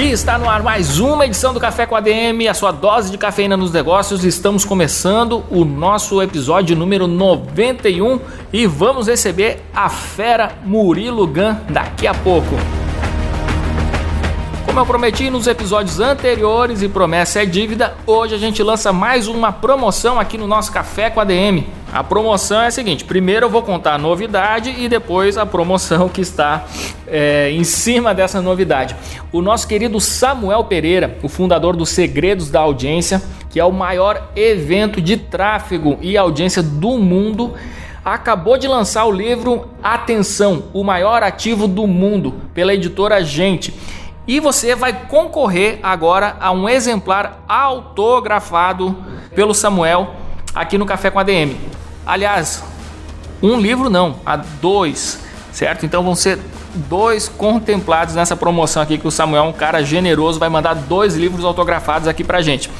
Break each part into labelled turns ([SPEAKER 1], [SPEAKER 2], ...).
[SPEAKER 1] E está no ar mais uma edição do Café com a DM, a sua dose de cafeína nos negócios. Estamos começando o nosso episódio número 91 e vamos receber a fera Murilo Gun daqui a pouco. Como eu prometi nos episódios anteriores e promessa é dívida, hoje a gente lança mais uma promoção aqui no nosso Café com a DM. A promoção é a seguinte: primeiro eu vou contar a novidade e depois a promoção que está é, em cima dessa novidade. O nosso querido Samuel Pereira, o fundador do Segredos da Audiência, que é o maior evento de tráfego e audiência do mundo, acabou de lançar o livro Atenção, o maior ativo do mundo, pela editora Gente. E você vai concorrer agora a um exemplar autografado pelo Samuel aqui no Café com a DM. Aliás, um livro não, há dois, certo? Então vão ser dois contemplados nessa promoção aqui que o Samuel, um cara generoso, vai mandar dois livros autografados aqui pra gente.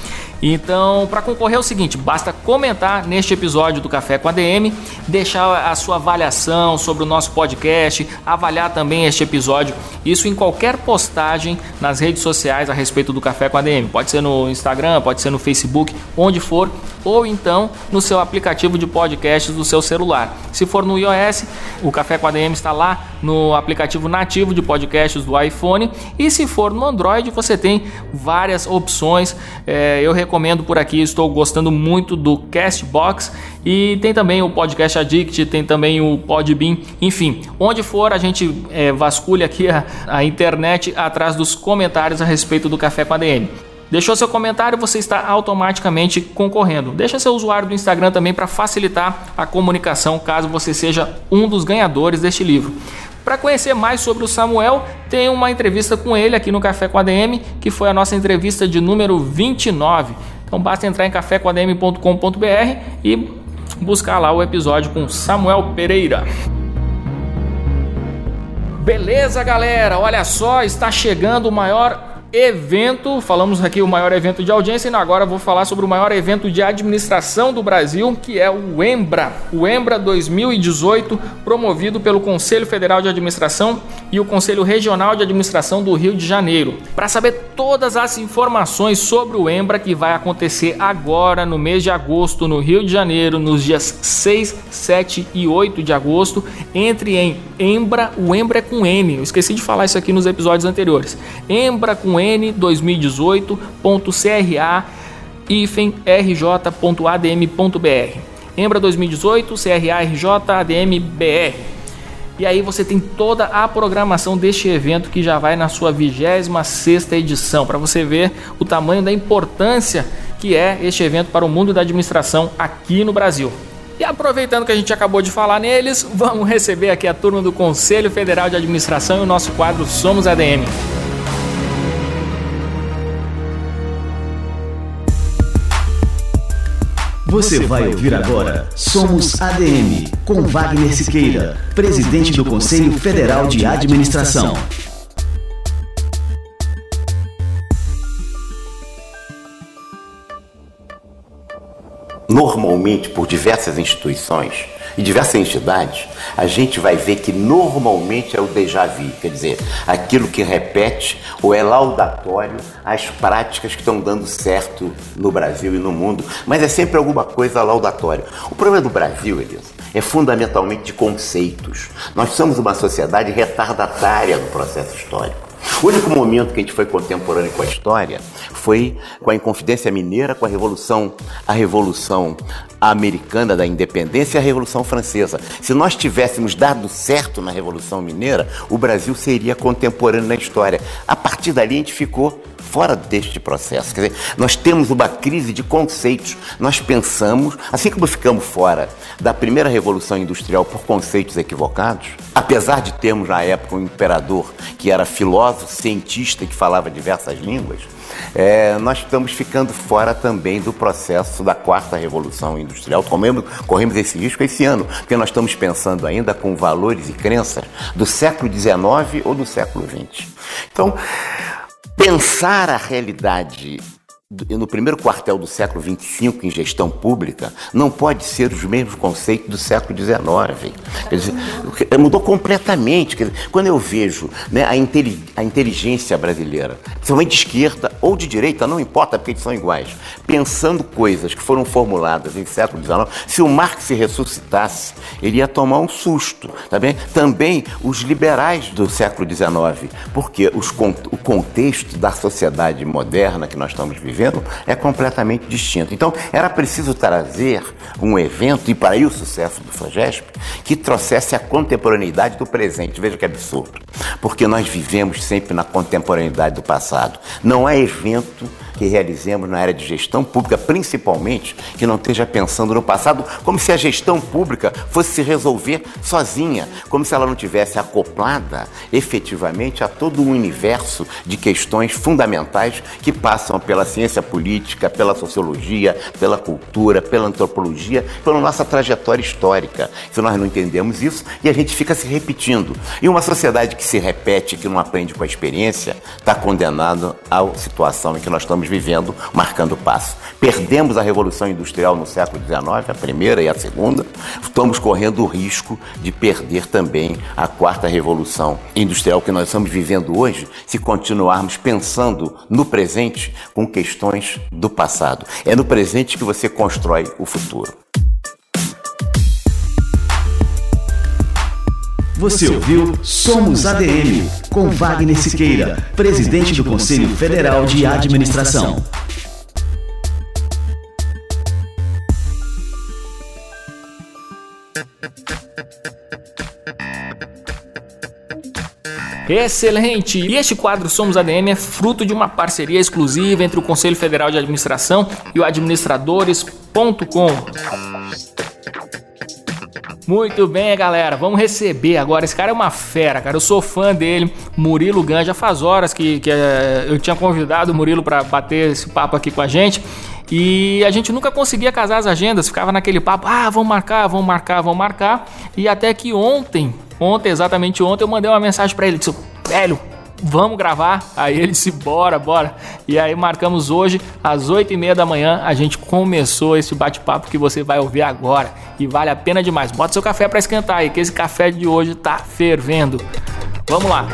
[SPEAKER 1] Então, para concorrer é o seguinte, basta comentar neste episódio do Café com a DM, deixar a sua avaliação sobre o nosso podcast, avaliar também este episódio, isso em qualquer postagem nas redes sociais a respeito do Café com a DM. Pode ser no Instagram, pode ser no Facebook, onde for, ou então no seu aplicativo de podcasts do seu celular. Se for no iOS, o Café com a DM está lá no aplicativo nativo de podcasts do iPhone, e se for no Android, você tem várias opções. É, eu recomendo por aqui, estou gostando muito do Castbox e tem também o Podcast Addict, tem também o Podbean, enfim, onde for a gente é, vasculha aqui a, a internet atrás dos comentários a respeito do Café com a DM. Deixou seu comentário, você está automaticamente concorrendo. Deixa seu usuário do Instagram também para facilitar a comunicação, caso você seja um dos ganhadores deste livro. Para conhecer mais sobre o Samuel, tem uma entrevista com ele aqui no Café com a DM, que foi a nossa entrevista de número 29. Então basta entrar em cafécomadm.com.br e buscar lá o episódio com Samuel Pereira. Beleza, galera? Olha só, está chegando o maior evento, falamos aqui o maior evento de audiência e agora vou falar sobre o maior evento de administração do Brasil, que é o EMBRA. O EMBRA 2018, promovido pelo Conselho Federal de Administração e o Conselho Regional de Administração do Rio de Janeiro. Para saber todas as informações sobre o EMBRA que vai acontecer agora no mês de agosto no Rio de Janeiro, nos dias 6, 7 e 8 de agosto, entre em EMBRA, o EMBRA é com N. Eu esqueci de falar isso aqui nos episódios anteriores. EMBRA com N 2018.cra rj.adm.br. Embra 2018, CRA-RJ-ADM-BR. E aí você tem toda a programação deste evento que já vai na sua 26ª edição, para você ver o tamanho da importância que é este evento para o mundo da administração aqui no Brasil. E aproveitando que a gente acabou de falar neles, vamos receber aqui a turma do Conselho Federal de Administração e o nosso quadro Somos ADM.
[SPEAKER 2] Você vai ouvir agora Somos ADM, com Wagner Siqueira, presidente do Conselho Federal de Administração.
[SPEAKER 3] Normalmente, por diversas instituições, e diversas entidades, a gente vai ver que normalmente é o déjà vu, quer dizer, aquilo que repete ou é laudatório às práticas que estão dando certo no Brasil e no mundo, mas é sempre alguma coisa laudatória. O problema do Brasil, Elisa, é fundamentalmente de conceitos. Nós somos uma sociedade retardatária no processo histórico. O único momento que a gente foi contemporâneo com a história foi com a Inconfidência Mineira, com a Revolução, a Revolução Americana da Independência e a Revolução Francesa. Se nós tivéssemos dado certo na Revolução Mineira, o Brasil seria contemporâneo na história. A partir dali a gente ficou fora deste processo. Quer dizer, nós temos uma crise de conceitos. Nós pensamos, assim como ficamos fora da primeira revolução industrial por conceitos equivocados, apesar de termos na época um imperador que era filósofo, cientista que falava diversas línguas, é, nós estamos ficando fora também do processo da quarta revolução industrial. Corremos, corremos esse risco esse ano, porque nós estamos pensando ainda com valores e crenças do século XIX ou do século XX. Então, pensar a realidade no primeiro quartel do século XXV, em gestão pública, não pode ser os mesmos conceitos do século XIX. Dizer, mudou completamente. Quando eu vejo né, a, a, inteligência brasileira, principalmente de esquerda ou de direita, não importa, porque eles são iguais, pensando coisas que foram formuladas em século XIX, se o Marx se ressuscitasse, ele ia tomar um susto. Tá bem? Também os liberais do século XIX, porque os, o contexto da sociedade moderna que nós estamos vivendo, é completamente distinto. Então, era preciso trazer um evento, e para aí o sucesso do FAGESP, que trouxesse a contemporaneidade do presente. Veja que absurdo. Porque nós vivemos sempre na contemporaneidade do passado. Não há evento que realizemos na área de gestão pública, principalmente, que não esteja pensando no passado, como se a gestão pública fosse se resolver sozinha, como se ela não tivesse acoplada efetivamente a todo um universo de questões fundamentais que passam pela ciência política, pela sociologia, pela cultura, pela antropologia, pela nossa trajetória histórica. Se nós não entendemos isso, e a gente fica se repetindo. E uma sociedade que se repete, que não aprende com a experiência, está condenado à situação em que nós estamos vivendo, marcando passo. Perdemos a Revolução Industrial no século XIX, a primeira e a segunda, estamos correndo o risco de perder também a quarta Revolução Industrial que nós estamos vivendo hoje, se continuarmos pensando no presente com questões do passado. É no presente que você constrói o futuro.
[SPEAKER 2] Você ouviu Somos ADM, com Wagner Siqueira, presidente do Conselho Federal de Administração.
[SPEAKER 1] Excelente! E este quadro Somos ADM é fruto de uma parceria exclusiva entre o Conselho Federal de Administração e o administradores.com. Muito bem, galera. Vamos receber agora. Esse cara é uma fera, cara. Eu sou fã dele. Murilo Ganja. Faz horas que, que é, eu tinha convidado o Murilo para bater esse papo aqui com a gente. E a gente nunca conseguia casar as agendas, ficava naquele papo, ah, vamos marcar, vamos marcar, vamos marcar. E até que ontem, ontem, exatamente ontem, eu mandei uma mensagem para ele, disse, velho, vamos gravar? Aí ele disse, bora, bora. E aí marcamos hoje, às 8 e meia da manhã, a gente começou esse bate-papo que você vai ouvir agora. E vale a pena demais. Bota seu café para esquentar aí, que esse café de hoje tá fervendo. Vamos lá.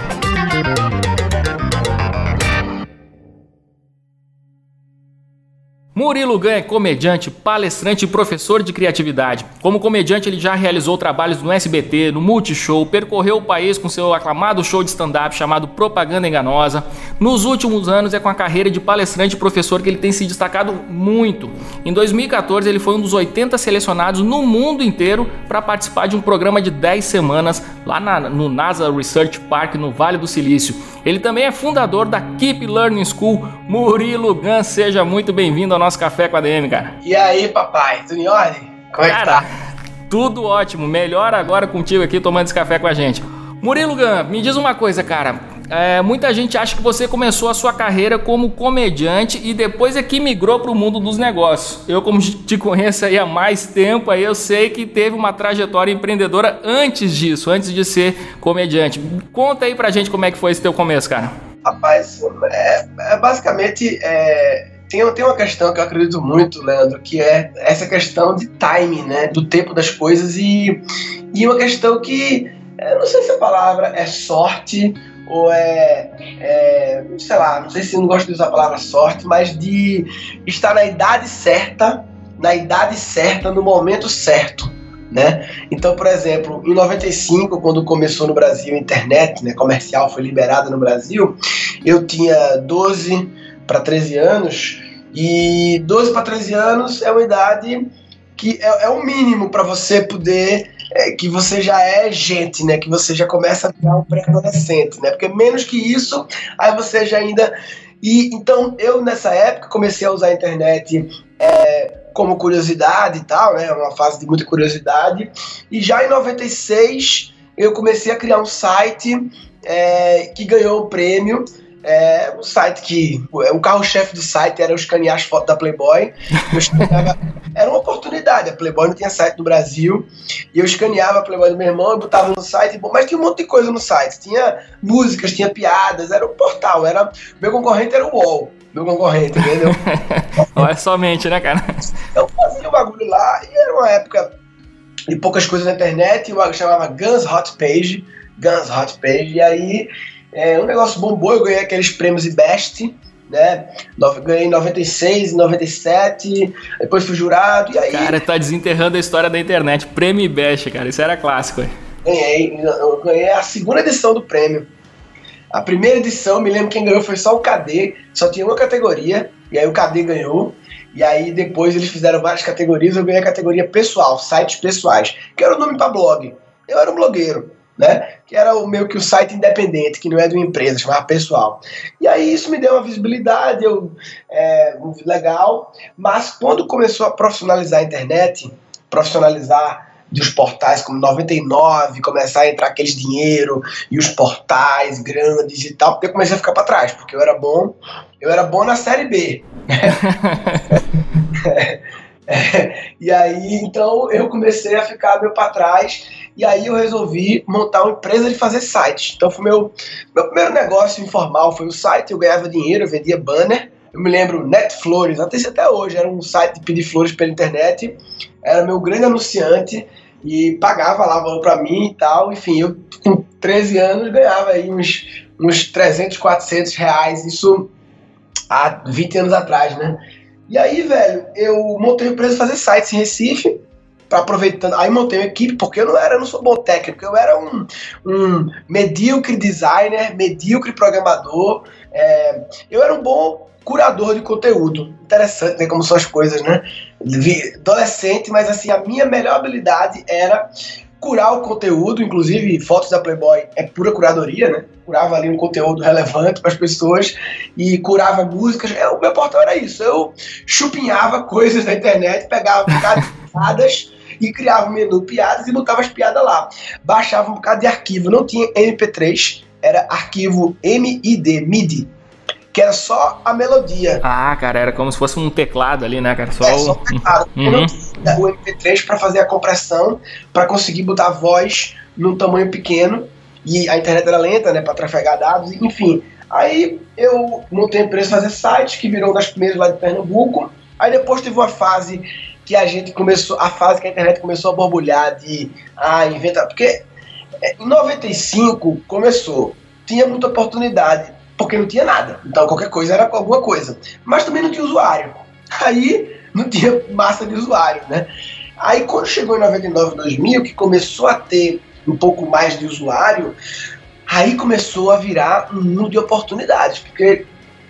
[SPEAKER 1] Murilo Gan é comediante, palestrante e professor de criatividade. Como comediante, ele já realizou trabalhos no SBT, no Multishow, percorreu o país com seu aclamado show de stand-up chamado Propaganda Enganosa. Nos últimos anos, é com a carreira de palestrante e professor que ele tem se destacado muito. Em 2014, ele foi um dos 80 selecionados no mundo inteiro para participar de um programa de 10 semanas lá na, no NASA Research Park, no Vale do Silício. Ele também é fundador da Keep Learning School. Murilo Gan, seja muito bem-vindo ao nosso Café com a DM, cara.
[SPEAKER 4] E aí, papai, tudo em ordem?
[SPEAKER 1] Como cara, é que tá? Tudo ótimo, melhor agora contigo aqui tomando esse café com a gente. Murilo Gan, me diz uma coisa, cara. É, muita gente acha que você começou a sua carreira como comediante e depois é que migrou para o mundo dos negócios. Eu, como te conheço aí há mais tempo, aí eu sei que teve uma trajetória empreendedora antes disso, antes de ser comediante. Conta aí pra gente como é que foi esse teu começo, cara.
[SPEAKER 4] Rapaz, é, é basicamente é, tem, tem uma questão que eu acredito muito, Leandro, que é essa questão de timing, né? Do tempo das coisas e, e uma questão que eu não sei se a palavra é sorte ou é, é, sei lá, não sei se não gosto de usar a palavra sorte, mas de estar na idade certa, na idade certa, no momento certo. Né? Então, por exemplo, em 95, quando começou no Brasil a internet né, comercial, foi liberada no Brasil, eu tinha 12 para 13 anos, e 12 para 13 anos é uma idade que é, é o mínimo para você poder é, que você já é gente, né? Que você já começa a virar um pré-adolescente, né? Porque menos que isso, aí você já ainda. E então eu nessa época comecei a usar a internet é, como curiosidade e tal, né? Uma fase de muita curiosidade. E já em 96 eu comecei a criar um site é, que ganhou o prêmio É um site que. O carro-chefe do site era eu escanear as fotos da Playboy. Escaneava, era uma oportunidade. A Playboy não tinha site no Brasil. E eu escaneava a Playboy do meu irmão e botava no site. Mas tinha um monte de coisa no site. Tinha músicas, tinha piadas. Era um portal. Era, meu concorrente era o UOL. Meu concorrente, entendeu?
[SPEAKER 1] Olha somente, né, cara?
[SPEAKER 4] Eu fazia o bagulho lá e era uma época de poucas coisas na internet. Eu chamava Guns Hot Page. Guns Hot Page. E aí é, um negócio bombou, eu ganhei aqueles prêmios Best, né? Ganhei em 96, 97, depois fui jurado, e aí...
[SPEAKER 1] Cara, tá desenterrando a história da internet. Prêmio Best, cara, isso era clássico, hein?
[SPEAKER 4] Ganhei, eu ganhei a segunda edição do prêmio. A primeira edição, me lembro quem ganhou foi só o KD, só tinha uma categoria, e aí o KD ganhou. E aí depois eles fizeram várias categorias, eu ganhei a categoria pessoal, sites pessoais, que era o nome para blog. Eu era um blogueiro né? Que era o meio que o site independente, que não é de uma empresa, chamava pessoal. E aí isso me deu uma visibilidade, eu, é, legal. Mas quando começou a profissionalizar a internet, profissionalizar dos portais como 99, começar a entrar aqueles dinheiro e os portais grandes e tal, eu comecei a ficar para trás, porque eu era bom, eu era bom na série B. é, e aí então eu comecei a ficar meio para trás e aí eu resolvi montar uma empresa de fazer sites. Então foi meu, meu primeiro negócio informal, foi o site, eu ganhava dinheiro, eu vendia banner. Eu me lembro, Netflores, até até hoje, era um site de pedir flores pela internet. Era meu grande anunciante e pagava lá valor para mim e tal. Enfim, eu com 13 anos ganhava aí uns, uns 300, 400 reais, isso há 20 anos atrás, né? E aí, velho, eu montei uma empresa de fazer sites em Recife para aproveitando. Aí montei uma equipe, porque eu não era, eu não sou bom técnico, eu era um, um medíocre designer, medíocre programador. É, eu era um bom curador de conteúdo. Interessante, né? Como são as coisas, né? Adolescente, mas assim, a minha melhor habilidade era curar o conteúdo, inclusive fotos da Playboy é pura curadoria, né? Curava ali um conteúdo relevante para as pessoas e curava músicas. É, o meu portal era isso. Eu chupinhava coisas da internet, pegava piadas e criava um menu piadas e botava as piadas lá. Baixava um bocado de arquivo, não tinha MP3, era arquivo MID, MIDI, que era só a melodia.
[SPEAKER 1] Ah, cara, era como se fosse um teclado ali, né, cara? Só, é,
[SPEAKER 4] só
[SPEAKER 1] um
[SPEAKER 4] teclado. Uhum. O MP3 para fazer a compressão, para conseguir botar a voz num tamanho pequeno. E a internet era lenta, né, para trafegar dados, enfim. Aí eu montei a empresa fazer sites, que virou uma das primeiras lá de Pernambuco. Aí depois teve uma fase que a gente começou, a fase que a internet começou a borbulhar de ah, inventar. Porque é, em 95 começou, tinha muita oportunidade, porque não tinha nada. Então qualquer coisa era alguma coisa. Mas também não tinha usuário. Aí não tinha massa de usuário, né? Aí quando chegou em 99, 2000, que começou a ter um pouco mais de usuário, aí começou a virar um mundo de oportunidades, porque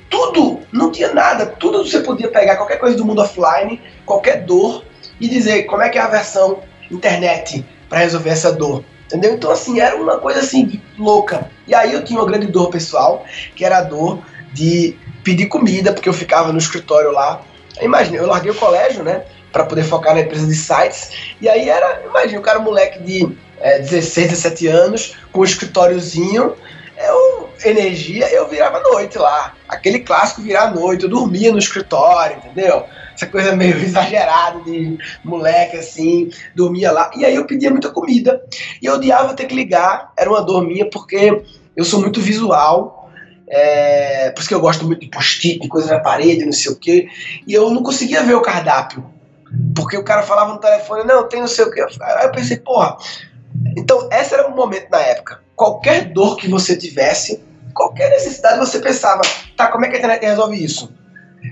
[SPEAKER 4] tudo, não tinha nada, tudo você podia pegar qualquer coisa do mundo offline, qualquer dor, e dizer como é que é a versão internet para resolver essa dor. Entendeu? Então, assim, era uma coisa assim, louca. E aí eu tinha uma grande dor pessoal, que era a dor de pedir comida, porque eu ficava no escritório lá. Imagina, eu larguei o colégio, né? para poder focar na empresa de sites. E aí era, imagina, o cara moleque de é, 16, 17 anos, com um escritóriozinho, eu, energia, eu virava noite lá. Aquele clássico virar noite, eu dormia no escritório, entendeu? Essa coisa meio exagerada de moleque assim, dormia lá. E aí eu pedia muita comida. E eu odiava ter que ligar, era uma dor minha, porque eu sou muito visual. É, por isso que eu gosto muito de post-it, coisa na parede, não sei o quê. E eu não conseguia ver o cardápio. Porque o cara falava no telefone, não, tem não sei o quê. Aí eu pensei, porra. Então, esse era o momento na época qualquer dor que você tivesse, qualquer necessidade, você pensava, tá, como é que a internet resolve isso?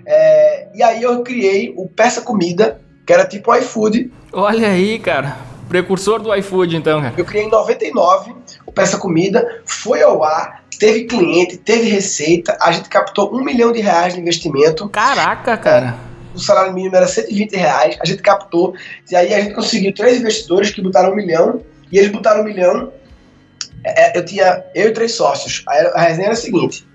[SPEAKER 4] É, e aí eu criei o Peça Comida, que era tipo o iFood.
[SPEAKER 1] Olha aí, cara. Precursor do iFood, então, cara.
[SPEAKER 4] Eu criei em 99 o Peça Comida, foi ao ar, teve cliente, teve receita, a gente captou um milhão de reais de investimento.
[SPEAKER 1] Caraca, cara.
[SPEAKER 4] o salário mínimo era 120 reais, a gente captou, e aí a gente conseguiu três investidores que botaram um milhão, e eles botaram um milhão eu tinha eu e três sócios. A, a resenha era a seguinte: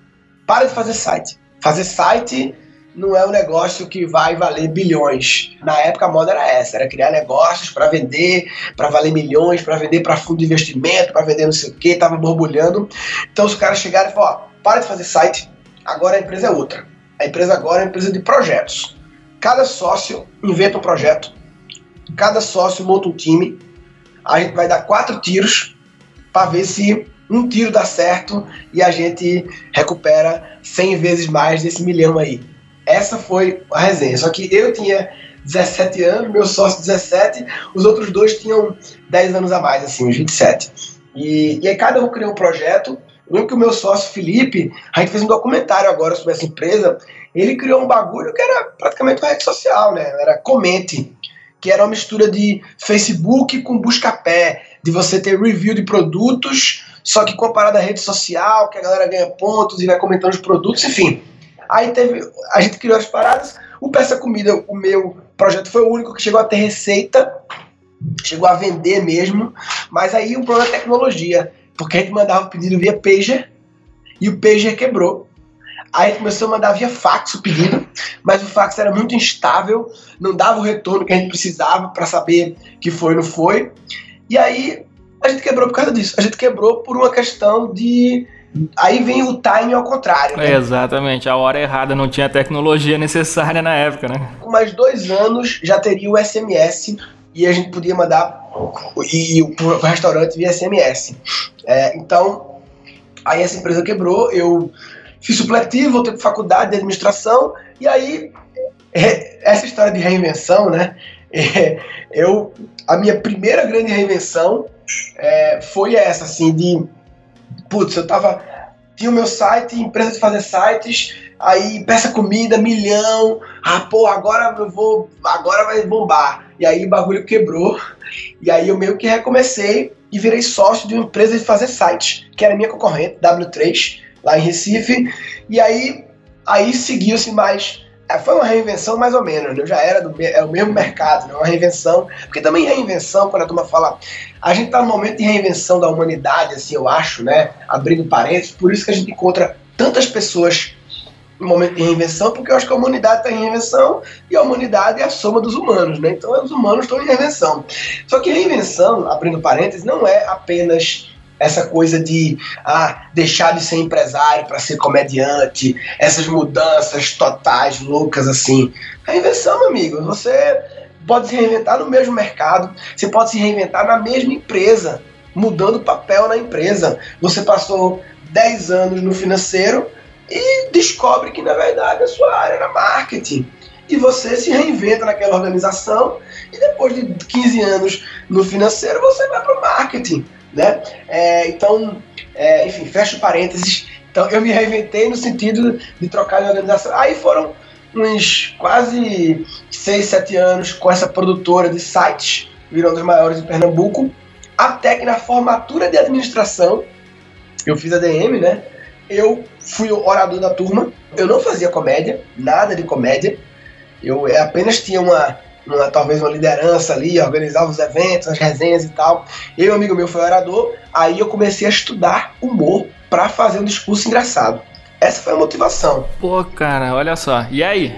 [SPEAKER 4] para de fazer site. Fazer site não é um negócio que vai valer bilhões. Na época a moda era essa, era criar negócios para vender, para valer milhões, para vender para fundo de investimento, para vender não sei o que, tava borbulhando. Então os caras chegaram e falaram, ó, para de fazer site, agora a empresa é outra. A empresa agora é uma empresa de projetos. Cada sócio inventa um projeto, cada sócio monta um time, a gente vai dar quatro tiros para ver se um tiro dá certo e a gente recupera 100 vezes mais desse milhão aí. Essa foi a resenha. Só que eu tinha 17 anos, meu sócio 17, os outros dois tinham 10 anos a mais, assim, uns 27. E, e aí cada um criou um projeto. Eu lembro que o meu sócio Felipe, a gente fez um documentário agora sobre essa empresa. Ele criou um bagulho que era praticamente uma rede social, né? Era Comente, que era uma mistura de Facebook com busca-pé, de você ter review de produtos, só que comparado à rede social, que a galera ganha pontos e vai comentando os produtos, enfim. Aí teve, a gente criou as paradas. O Peça Comida, o meu projeto foi o único que chegou a ter receita, chegou a vender mesmo, mas aí o problema é tecnologia, porque a gente mandava o pedido via pager e o pager quebrou. Aí a gente começou a mandar via fax o pedido, mas o fax era muito instável, não dava o retorno que a gente precisava para saber que foi ou não foi. E aí a gente quebrou por causa disso. A gente quebrou por uma questão de. Aí vem o time ao contrário.
[SPEAKER 1] Né? exatamente, a hora errada, não tinha a tecnologia necessária na época, né?
[SPEAKER 4] Com mais dois anos já teria o SMS e a gente podia mandar e o restaurante via SMS. É, então, aí essa empresa quebrou, eu fiz supletivo, voltei para faculdade de administração e aí essa história de reinvenção, né? É, eu a minha primeira grande reinvenção é, foi essa, assim, de. Putz, eu tava. Tinha o meu site, empresa de fazer sites, aí peça comida, milhão. Ah, pô, agora eu vou. Agora vai bombar. E aí o bagulho quebrou. E aí eu meio que recomecei e virei sócio de uma empresa de fazer sites, que era minha concorrente, W3, lá em Recife. E aí, aí seguiu-se mais é, foi uma reinvenção mais ou menos, né? Eu já era do é o mesmo mercado, né? uma reinvenção, porque também reinvenção, quando a turma fala, a gente está no momento de reinvenção da humanidade, assim, eu acho, né? Abrindo parênteses, por isso que a gente encontra tantas pessoas no momento de reinvenção, porque eu acho que a humanidade está em reinvenção e a humanidade é a soma dos humanos, né? Então os humanos estão em reinvenção. Só que reinvenção, abrindo parênteses, não é apenas essa coisa de ah, deixar de ser empresário para ser comediante, essas mudanças totais, loucas assim. A invenção, meu amigo, você pode se reinventar no mesmo mercado, você pode se reinventar na mesma empresa, mudando papel na empresa. Você passou 10 anos no financeiro e descobre que na verdade a sua área era marketing. E você se reinventa naquela organização e depois de 15 anos no financeiro você vai para o marketing né? É, então, é, enfim, fecho parênteses. Então, eu me reinventei no sentido de trocar de organização. Aí foram uns quase 6, 7 anos com essa produtora de sites, virou um dos maiores de Pernambuco, até que na formatura de administração, eu fiz a DM, né? Eu fui o orador da turma, eu não fazia comédia, nada de comédia, eu apenas tinha uma uma, talvez uma liderança ali, organizava os eventos, as resenhas e tal. Eu e um amigo meu foi orador, aí eu comecei a estudar humor para fazer um discurso engraçado. Essa foi a motivação.
[SPEAKER 1] Pô, cara, olha só. E aí?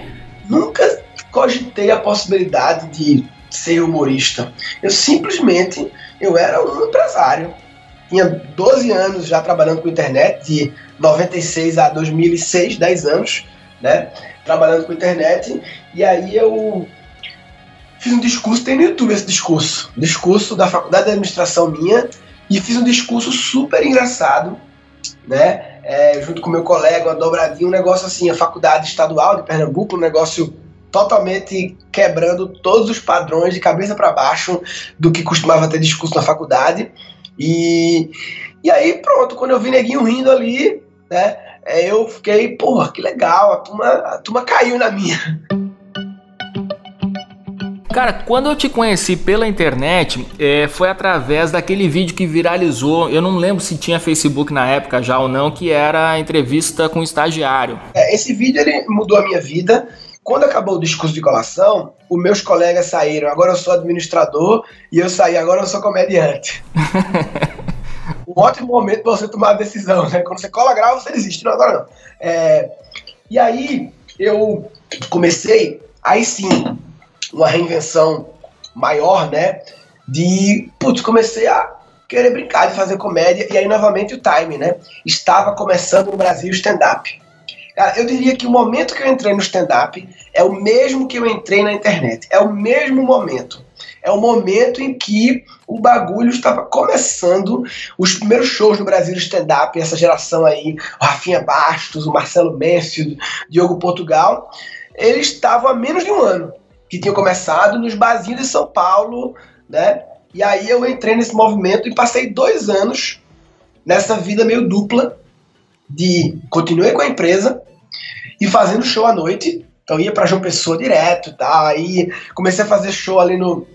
[SPEAKER 4] Nunca cogitei a possibilidade de ser humorista. Eu simplesmente eu era um empresário. Tinha 12 anos já trabalhando com internet, de 96 a 2006, 10 anos, né? Trabalhando com internet. E aí eu fiz um discurso, tem no YouTube esse discurso, discurso da faculdade de administração minha, e fiz um discurso super engraçado, né? É, junto com meu colega, uma dobradinha, um negócio assim, a faculdade estadual de Pernambuco, um negócio totalmente quebrando todos os padrões de cabeça para baixo do que costumava ter discurso na faculdade. E, e aí, pronto, quando eu vi neguinho rindo ali, né? É, eu fiquei, porra, que legal, a turma, a turma caiu na minha.
[SPEAKER 1] Cara, quando eu te conheci pela internet, é, foi através daquele vídeo que viralizou. Eu não lembro se tinha Facebook na época já ou não, que era a entrevista com o estagiário.
[SPEAKER 4] É, esse vídeo ele mudou a minha vida. Quando acabou o discurso de colação, os meus colegas saíram. Agora eu sou administrador e eu saí. Agora eu sou comediante. um ótimo momento para você tomar a decisão, né? Quando você cola grau, você desiste. Não, agora não. É, e aí eu comecei, aí sim, uma reinvenção maior, né? De, putz, comecei a querer brincar de fazer comédia e aí novamente o time, né? Estava começando no Brasil stand-up. Cara, eu diria que o momento que eu entrei no stand-up é o mesmo que eu entrei na internet. É o mesmo momento. É o momento em que o bagulho estava começando. Os primeiros shows no Brasil stand-up, essa geração aí, o Rafinha Bastos, o Marcelo Messi, o Diogo Portugal, eles estavam há menos de um ano que tinham começado nos barzinhos de São Paulo, né? E aí eu entrei nesse movimento e passei dois anos nessa vida meio dupla de continuei com a empresa e fazendo show à noite. Então ia para João Pessoa direto, tá? Aí comecei a fazer show ali no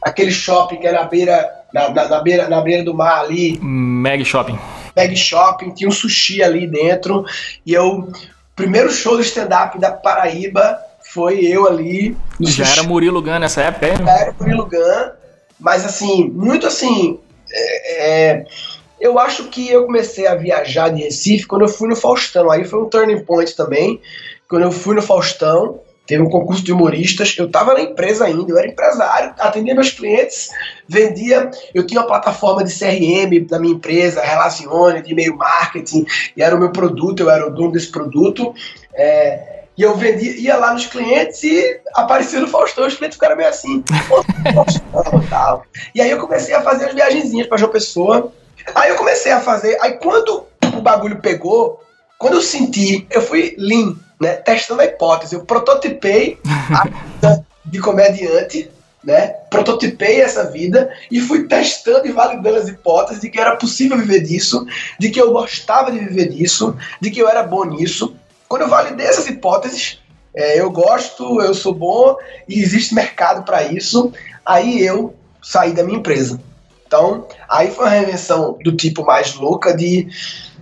[SPEAKER 4] aquele shopping que era na beira na, na, na beira na beira do mar ali.
[SPEAKER 1] Mag Shopping.
[SPEAKER 4] Mag Shopping, tinha um sushi ali dentro e eu primeiro show do stand up da Paraíba foi eu ali.
[SPEAKER 1] Já era Murilo Gun nessa época, hein?
[SPEAKER 4] Já era Murilo Gun, mas assim, muito assim, é, é eu acho que eu comecei a viajar de Recife quando eu fui no Faustão. Aí foi um turning point também. Quando eu fui no Faustão, teve um concurso de humoristas. Eu estava na empresa ainda, eu era empresário, atendia meus clientes, vendia. Eu tinha uma plataforma de CRM da minha empresa, Relacione, de e-mail marketing, e era o meu produto, eu era o dono desse produto. É, e eu vendia, ia lá nos clientes e aparecia no Faustão, os clientes ficaram meio assim, Faustão e tal. E aí eu comecei a fazer as viagenzinhas para João Pessoa Aí eu comecei a fazer, aí quando o bagulho pegou, quando eu senti, eu fui lean, né, testando a hipótese, eu prototipei a vida de comediante, né, prototipei essa vida e fui testando e validando as hipóteses de que era possível viver disso, de que eu gostava de viver disso, de que eu era bom nisso. Quando eu validei essas hipóteses, é, eu gosto, eu sou bom e existe mercado para isso, aí eu saí da minha empresa. Então, aí foi uma reinvenção do tipo mais louca de.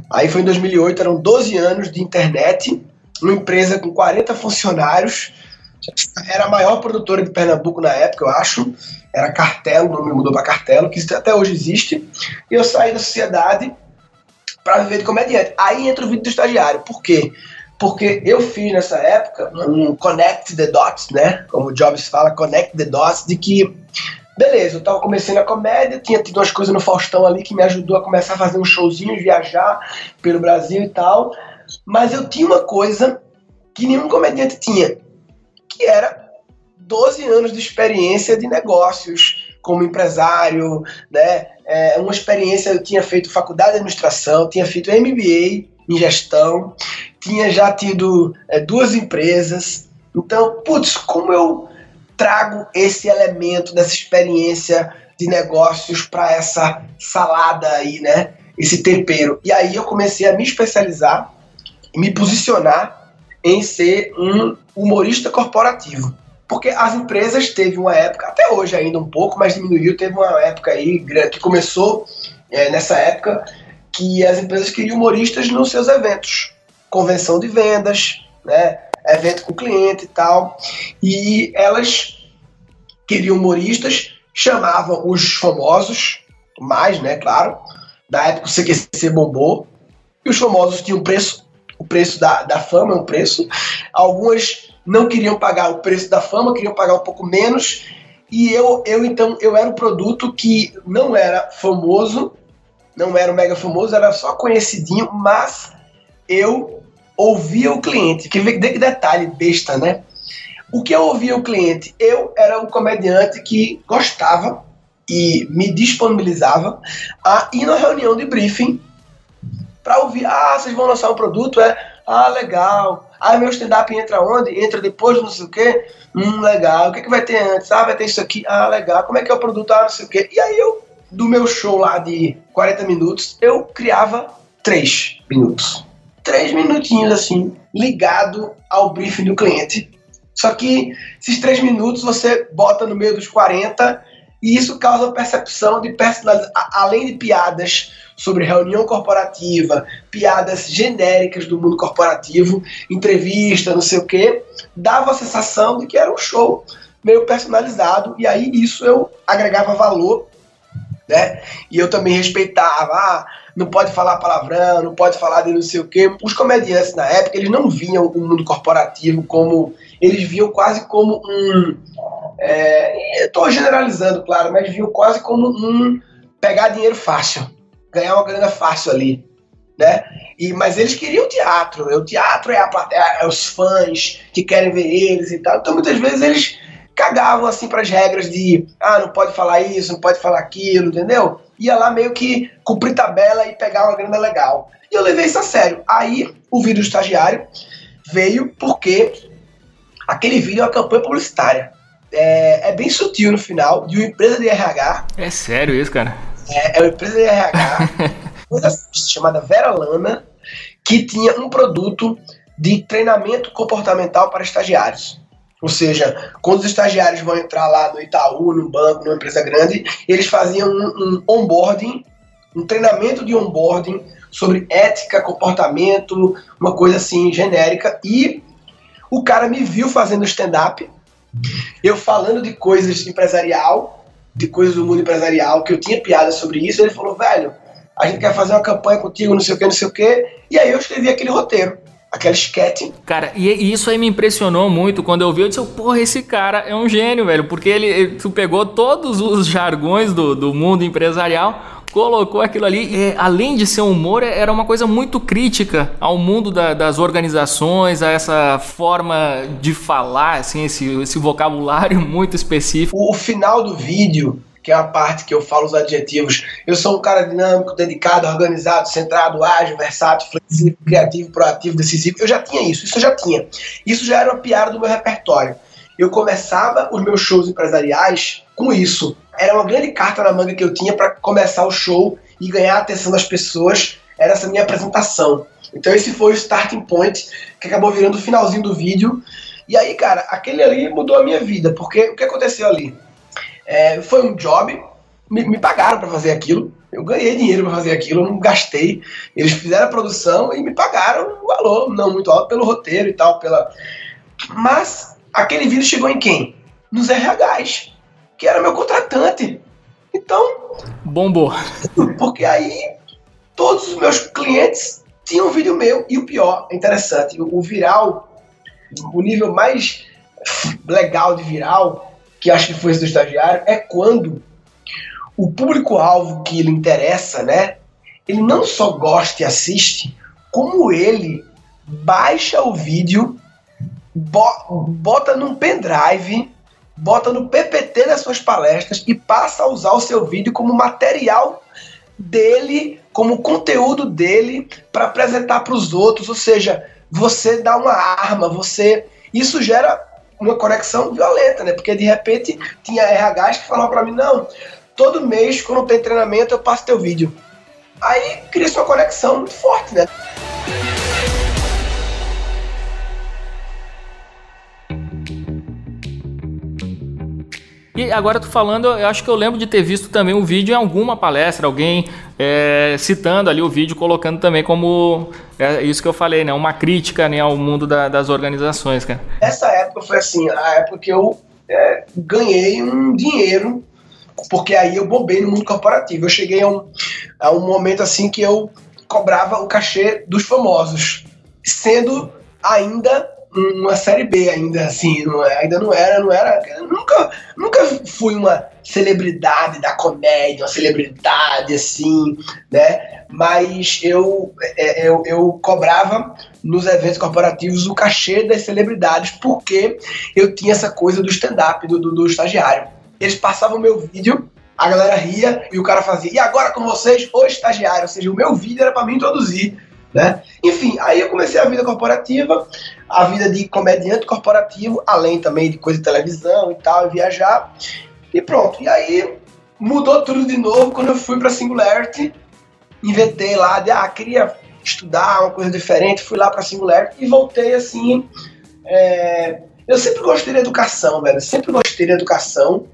[SPEAKER 4] Aí foi em 2008, eram 12 anos de internet, uma empresa com 40 funcionários, era a maior produtora de Pernambuco na época, eu acho. Era Cartelo, o nome mudou para Cartelo, que até hoje existe. E eu saí da sociedade para viver de comediante. Aí entra o vídeo do estagiário. Por quê? Porque eu fiz nessa época um connect the dots, né? Como o Jobs fala, connect the dots, de que Beleza, eu tava começando a comédia, tinha tido umas coisas no Faustão ali que me ajudou a começar a fazer uns showzinhos, viajar pelo Brasil e tal. Mas eu tinha uma coisa que nenhum comediante tinha, que era 12 anos de experiência de negócios como empresário, né? É, uma experiência, eu tinha feito faculdade de administração, tinha feito MBA em gestão, tinha já tido é, duas empresas. Então, putz, como eu trago esse elemento dessa experiência de negócios para essa salada aí, né? Esse tempero. E aí eu comecei a me especializar me posicionar em ser um humorista corporativo. Porque as empresas teve uma época, até hoje ainda um pouco, mas diminuiu, teve uma época aí que começou é, nessa época que as empresas queriam humoristas nos seus eventos. Convenção de vendas, né? evento com cliente e tal. E elas queriam humoristas, chamavam os famosos, mais, né, claro. Na época o CQC bombou. E os famosos tinham preço, o preço da, da fama é um preço. Algumas não queriam pagar o preço da fama, queriam pagar um pouco menos. E eu, eu então, eu era um produto que não era famoso, não era um mega famoso, era só conhecidinho, mas eu ouvia o cliente. Que, que detalhe besta, né? O que eu ouvia o cliente? Eu era um comediante que gostava e me disponibilizava a ir na reunião de briefing para ouvir. Ah, vocês vão lançar um produto? É. Ah, legal. Ah, meu stand-up entra onde? Entra depois do não sei o quê? Hum, legal. O que, que vai ter antes? Ah, vai ter isso aqui. Ah, legal. Como é que é o produto? Ah, não sei o quê. E aí eu, do meu show lá de 40 minutos, eu criava 3 minutos. 3 minutinhos assim, ligado ao briefing do cliente. Só que esses três minutos você bota no meio dos 40 e isso causa percepção de personalidade, além de piadas sobre reunião corporativa, piadas genéricas do mundo corporativo, entrevista, não sei o que, dava a sensação de que era um show meio personalizado e aí isso eu agregava valor, né? E eu também respeitava, ah, não pode falar palavrão, não pode falar de não sei o que. Os comediantes na época, eles não viam o mundo corporativo como eles viam quase como um. É, Estou generalizando, claro, mas viam quase como um pegar dinheiro fácil, ganhar uma grana fácil ali. né? E, mas eles queriam teatro. O teatro é, a, é, é os fãs que querem ver eles e tal. Então muitas vezes eles cagavam assim para as regras de ah, não pode falar isso, não pode falar aquilo, entendeu? Ia lá meio que cumprir tabela e pegar uma grana legal. E eu levei isso a sério. Aí o vídeo estagiário veio porque aquele vídeo é uma campanha publicitária. É, é bem sutil no final, de uma empresa de RH.
[SPEAKER 1] É sério isso, cara?
[SPEAKER 4] É, é uma empresa de RH, chamada Vera Lana, que tinha um produto de treinamento comportamental para estagiários. Ou seja, quando os estagiários vão entrar lá no Itaú, no banco, numa empresa grande, eles faziam um, um onboarding, um treinamento de onboarding sobre ética, comportamento, uma coisa assim genérica. E o cara me viu fazendo stand-up, eu falando de coisas empresarial, de coisas do mundo empresarial, que eu tinha piada sobre isso. Ele falou, velho, a gente quer fazer uma campanha contigo, não sei o que, não sei o que. E aí eu escrevi aquele roteiro aquela sketch.
[SPEAKER 1] Cara, e isso aí me impressionou muito quando eu vi. Eu disse, porra, esse cara é um gênio, velho. Porque ele, ele tu pegou todos os jargões do, do mundo empresarial, colocou aquilo ali. É, além de ser humor, é, era uma coisa muito crítica ao mundo da, das organizações, a essa forma de falar, assim, esse, esse vocabulário muito específico.
[SPEAKER 4] O, final do vídeo que é a parte que eu falo os adjetivos. Eu sou um cara dinâmico, dedicado, organizado, centrado, ágil, versátil, flexível, criativo, proativo, decisivo. Eu já tinha isso, isso eu já tinha. Isso já era uma piada do meu repertório. Eu começava os meus shows empresariais com isso era uma grande carta na manga que eu tinha para começar o show e ganhar a atenção das pessoas. Era essa minha apresentação. Então esse foi o starting point que acabou virando o finalzinho do vídeo. E aí, cara, aquele ali mudou a minha vida, porque o que aconteceu ali? É, foi um job, me, me pagaram para fazer aquilo. Eu ganhei dinheiro para fazer aquilo, eu não gastei. Eles fizeram a produção e me pagaram um valor não muito alto pelo roteiro e tal, pela. Mas aquele vídeo chegou em quem? Nos RHs que era meu contratante. Então.
[SPEAKER 1] Bombou.
[SPEAKER 4] Porque aí todos os meus clientes tinham um vídeo meu. E o pior, interessante, o viral, o nível mais legal de viral, que acho que foi esse do estagiário, é quando o público-alvo que lhe interessa, né? Ele não só gosta e assiste, como ele baixa o vídeo, bota num pendrive bota no PPT das suas palestras e passa a usar o seu vídeo como material dele, como conteúdo dele para apresentar para os outros. Ou seja, você dá uma arma, você. Isso gera uma conexão violenta, né? Porque de repente tinha RHs que falavam para mim: não, todo mês, quando tem treinamento, eu passo teu vídeo. Aí cria uma conexão muito forte, né?
[SPEAKER 1] E agora tu falando, eu acho que eu lembro de ter visto também o vídeo em alguma palestra, alguém é, citando ali o vídeo, colocando também como é isso que eu falei, né? Uma crítica né, ao mundo da, das organizações, cara.
[SPEAKER 4] Essa época foi assim, a época que eu é, ganhei um dinheiro, porque aí eu bombei no mundo corporativo. Eu cheguei a um, a um momento assim que eu cobrava o cachê dos famosos, sendo ainda uma série B ainda, assim, não, é, ainda não era, não era. Nunca, nunca fui uma celebridade da comédia, uma celebridade assim, né? Mas eu, é, eu, eu cobrava nos eventos corporativos o cachê das celebridades, porque eu tinha essa coisa do stand-up, do, do, do estagiário. Eles passavam o meu vídeo, a galera ria e o cara fazia, e agora com vocês, o estagiário, ou seja, o meu vídeo era para mim introduzir né? Enfim, aí eu comecei a vida corporativa, a vida de comediante corporativo, além também de coisa de televisão e tal, e viajar. E pronto. E aí mudou tudo de novo quando eu fui para Singularity. Inventei lá de, ah, queria estudar uma coisa diferente, fui lá para Singularity e voltei assim. É... Eu sempre gostei da educação, velho. Sempre gostei da educação.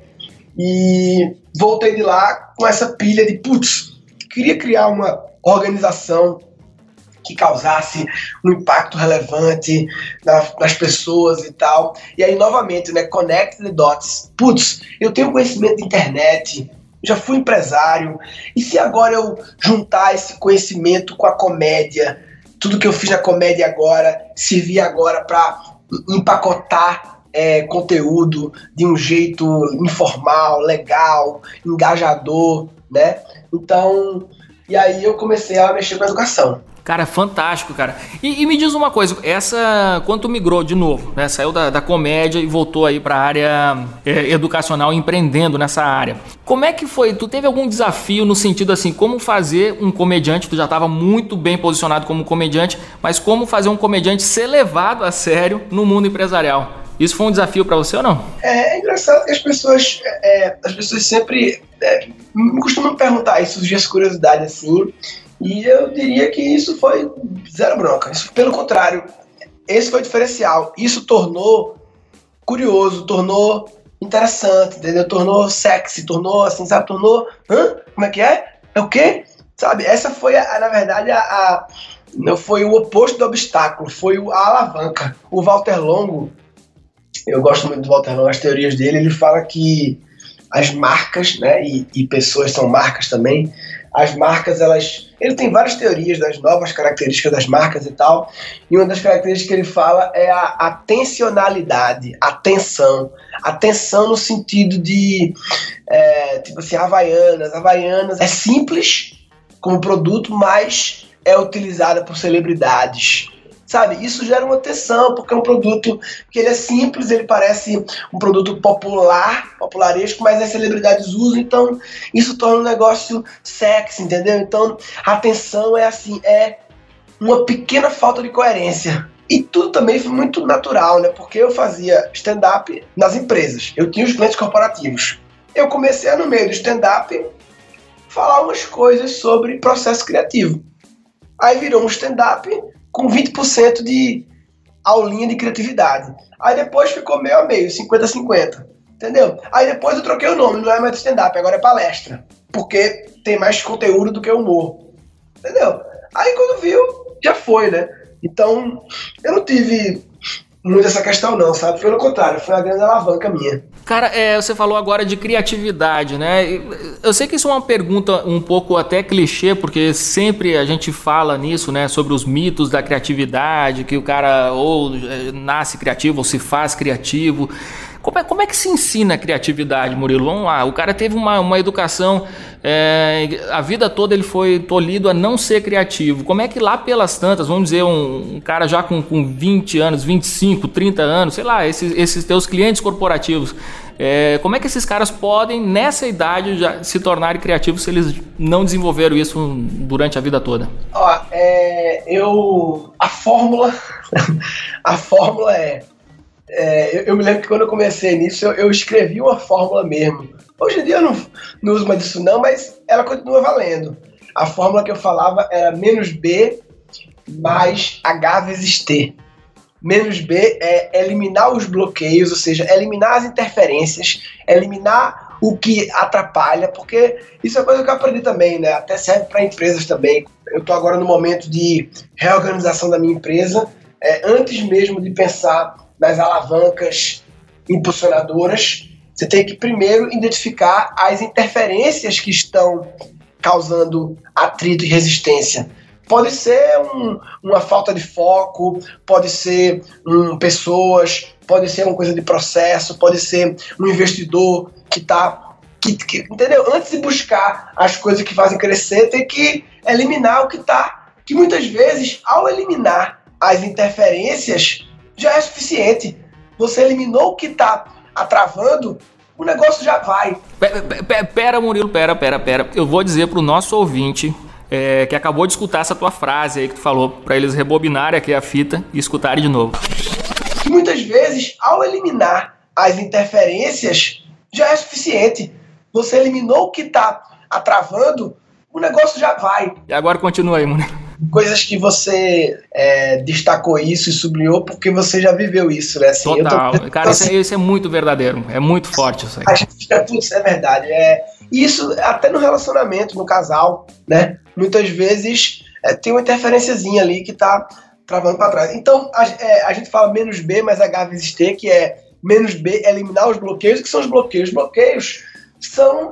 [SPEAKER 4] E voltei de lá com essa pilha de, putz, queria criar uma organização que causasse um impacto relevante na, nas pessoas e tal. E aí, novamente, né, connect the dots. Putz, eu tenho conhecimento de internet, já fui empresário, e se agora eu juntar esse conhecimento com a comédia, tudo que eu fiz na comédia agora, servir agora para empacotar é, conteúdo de um jeito informal, legal, engajador, né? Então, e aí eu comecei a mexer com a educação.
[SPEAKER 1] Cara, fantástico, cara. E, e, me diz uma coisa, essa quando tu migrou de novo, né? Saiu da, da comédia e voltou aí para a área é, educacional, empreendendo nessa área. Como é que foi? Tu teve algum desafio no sentido assim, como fazer um comediante? Tu já estava muito bem posicionado como comediante, mas como fazer um comediante ser levado a sério no mundo empresarial? Isso foi um desafio para você ou não?
[SPEAKER 4] É, é, engraçado que as pessoas, é, as pessoas sempre é, costumam perguntar isso, surgir essa curiosidade assim. E eu diria que isso foi zero bronca. Isso, pelo contrário, esse foi o diferencial. Isso tornou curioso, tornou interessante, entendeu? Tornou sexy, tornou assim, sabe? Tornou. Hã? Como é que é? É o quê? Sabe? Essa foi, a, na verdade, a, a, não foi o oposto do obstáculo, foi a alavanca. O Walter Longo, eu gosto muito do Walter Longo, as teorias dele, ele fala que as marcas, né, e, e pessoas são marcas também, as marcas, elas. Ele tem várias teorias das novas características das marcas e tal. E uma das características que ele fala é a atencionalidade, atenção. Atenção no sentido de. É, tipo assim, Havaianas. Havaianas é simples como produto, mas é utilizada por celebridades sabe? Isso gera uma atenção, porque é um produto que ele é simples, ele parece um produto popular, popularesco, mas as celebridades usam, então isso torna um negócio sexy, entendeu? Então a atenção é assim, é uma pequena falta de coerência. E tudo também foi muito natural, né? Porque eu fazia stand-up nas empresas. Eu tinha os clientes corporativos. Eu comecei no meio do stand-up falar umas coisas sobre processo criativo. Aí virou um stand-up com 20% de aulinha de criatividade. Aí depois ficou meio a meio, 50-50. Entendeu? Aí depois eu troquei o nome, não é mais stand-up, agora é palestra. Porque tem mais conteúdo do que humor. Entendeu? Aí quando viu, já foi, né? Então, eu não tive muito essa questão, não, sabe? Pelo contrário, foi uma grande alavanca minha.
[SPEAKER 1] Cara, é, você falou agora de criatividade, né? Eu sei que isso é uma pergunta um pouco até clichê, porque sempre a gente fala nisso, né? Sobre os mitos da criatividade, que o cara ou é, nasce criativo ou se faz criativo. Como é, como é que se ensina a criatividade, Murilo? Vamos lá, o cara teve uma, uma educação, é, a vida toda ele foi tolhido a não ser criativo. Como é que lá pelas tantas, vamos dizer, um, um cara já com, com 20 anos, 25, 30 anos, sei lá, esses, esses teus clientes corporativos, é, como é que esses caras podem, nessa idade, já se tornarem criativos se eles não desenvolveram isso durante a vida toda?
[SPEAKER 4] Ó, é, eu. A fórmula. a fórmula é é, eu, eu, me lembro que quando eu comecei nisso, eu, eu, escrevi uma fórmula mesmo. Hoje em dia eu não, não uso mais isso não, mas ela continua valendo. A fórmula que eu falava era menos B mais H vezes T. Menos B é eliminar os bloqueios, ou seja, eliminar as interferências, eliminar o que atrapalha, porque isso é coisa que eu aprendi também, né? Até serve para empresas também. Eu estou agora no momento de reorganização da minha empresa. É, antes mesmo de pensar das alavancas impulsionadoras, você tem que primeiro identificar as interferências que estão causando atrito e resistência. Pode ser um, uma falta de foco, pode ser um, pessoas, pode ser uma coisa de processo, pode ser um investidor que está. Que, que, entendeu? Antes de buscar as coisas que fazem crescer, tem que eliminar o que está. Que muitas vezes, ao eliminar as interferências, já é suficiente. Você eliminou o que está atravando, o negócio já vai.
[SPEAKER 1] Pera, Murilo, pera, pera, pera. Eu vou dizer para o nosso ouvinte é, que acabou de escutar essa tua frase aí que tu falou, para eles rebobinarem aqui a fita e escutarem de novo.
[SPEAKER 4] Muitas vezes, ao eliminar as interferências, já é suficiente. Você eliminou o que está atravando, o negócio já vai.
[SPEAKER 1] E agora continua aí, Murilo
[SPEAKER 4] coisas que você é, destacou isso e sublinhou porque você já viveu isso, né?
[SPEAKER 1] Assim, Total. Tô... Cara, isso, é, isso, é, muito verdadeiro. É muito forte isso aí.
[SPEAKER 4] A gente fica, putz, é verdade. É, isso até no relacionamento, no casal, né? Muitas vezes é, tem uma interferenciazinha ali que tá travando para trás. Então, a, é, a, gente fala menos B mais H vezes T, que é menos B, eliminar os bloqueios. O que são os bloqueios? Os bloqueios são,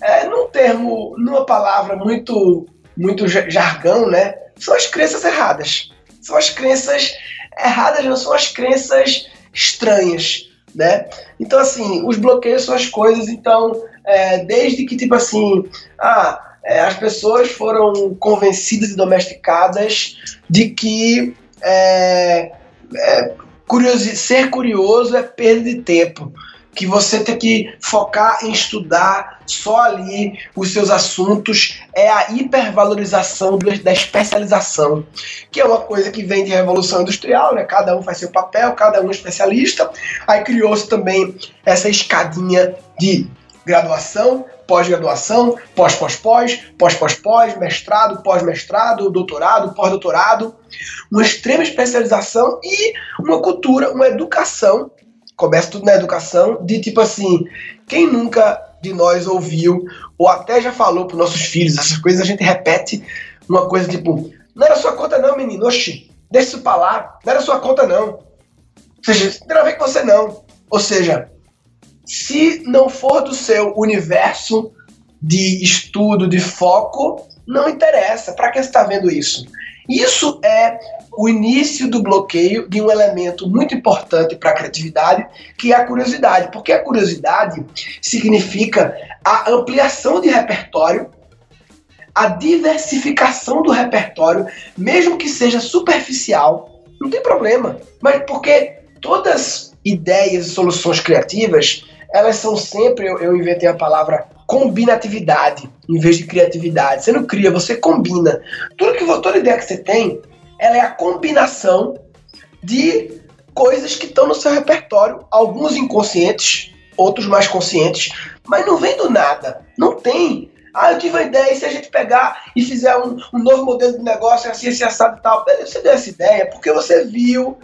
[SPEAKER 4] é, num termo, numa palavra muito muito jargão, né? São as crenças erradas. São as crenças erradas, não são as crenças estranhas, né? Então, assim, os bloqueios são as coisas, então, é, desde que, tipo assim, ah, é, as pessoas foram convencidas e domesticadas de que é, é, ser curioso é perda de tempo que você tem que focar em estudar só ali os seus assuntos, é a hipervalorização da especialização, que é uma coisa que vem de revolução industrial, né? Cada um faz seu papel, cada um é especialista. Aí criou-se também essa escadinha de graduação, pós-graduação, pós-pós-pós, pós-pós-pós, mestrado, pós-mestrado, doutorado, pós-doutorado, uma extrema especialização e uma cultura, uma educação começa tudo na educação, de tipo assim, quem nunca de nós ouviu, ou até já falou para nossos filhos, essas coisas a gente repete, uma coisa tipo, não era sua conta não, menino, oxi, deixa isso pra lá, não era sua conta não. Ou seja, não tem a ver com você não. Ou seja, se não for do seu universo de estudo, de foco, não interessa. Para que você está vendo isso? Isso é o início do bloqueio de um elemento muito importante para a criatividade, que é a curiosidade. Porque a curiosidade significa a ampliação de repertório, a diversificação do repertório, mesmo que seja superficial, não tem problema. Mas porque todas ideias e soluções criativas, elas são sempre, eu, eu inventei a palavra combinatividade em vez de criatividade. Você não cria, você combina. Tudo que toda ideia que você tem, ela é a combinação de coisas que estão no seu repertório, alguns inconscientes, outros mais conscientes, mas não vem do nada. Não tem. Ah, eu tive uma ideia, e se a gente pegar e fizer um, um novo modelo de negócio, assim, esse assado e tal. Você deu essa ideia porque você viu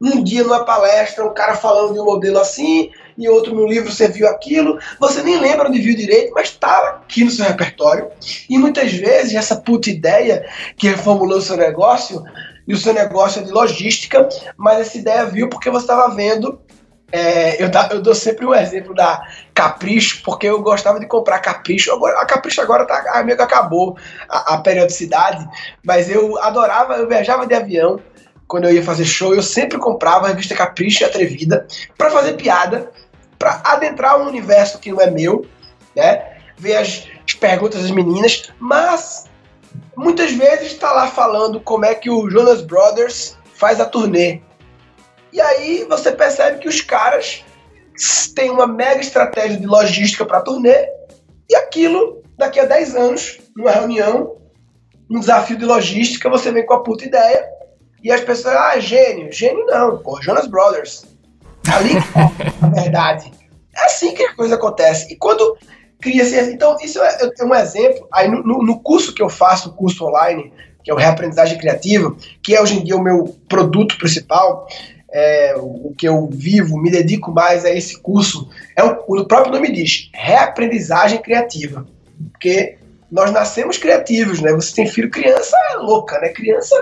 [SPEAKER 4] um dia numa palestra um cara falando de um modelo assim, e outro no livro você viu aquilo, você nem lembra onde viu direito, mas estava tá aqui no seu repertório. E muitas vezes essa puta ideia que reformulou o seu negócio, e o seu negócio é de logística, mas essa ideia viu porque você estava vendo. É, eu, eu, dou sempre o um exemplo da Capricho, porque eu gostava de comprar Capricho. Agora, a Capricho agora tá, ah, meio que acabou a, a periodicidade, mas eu adorava, eu viajava de avião, quando eu ia fazer show, eu sempre comprava a revista Capricho e Atrevida para fazer piada para adentrar um universo que não é meu, né? Ver as, as perguntas das meninas, mas muitas vezes está lá falando como é que o Jonas Brothers faz a turnê. E aí você percebe que os caras têm uma mega estratégia de logística para a turnê e aquilo, daqui a 10 anos, numa reunião, um desafio de logística, você vem com a puta ideia e as pessoas, ah, gênio. Gênio não, pô, Jonas Brothers. Ali a verdade. É assim que a coisa acontece. E quando cria-se. Então, isso é, é, um exemplo. Aí, no, no curso que eu faço, o curso online, que é o Reaprendizagem Criativa, que é hoje em dia o meu produto principal, é, o que eu vivo, me dedico mais a esse curso, é o, o próprio nome diz, reaprendizagem criativa. Porque nós nascemos criativos, né? Você tem filho, criança é louca, né? Criança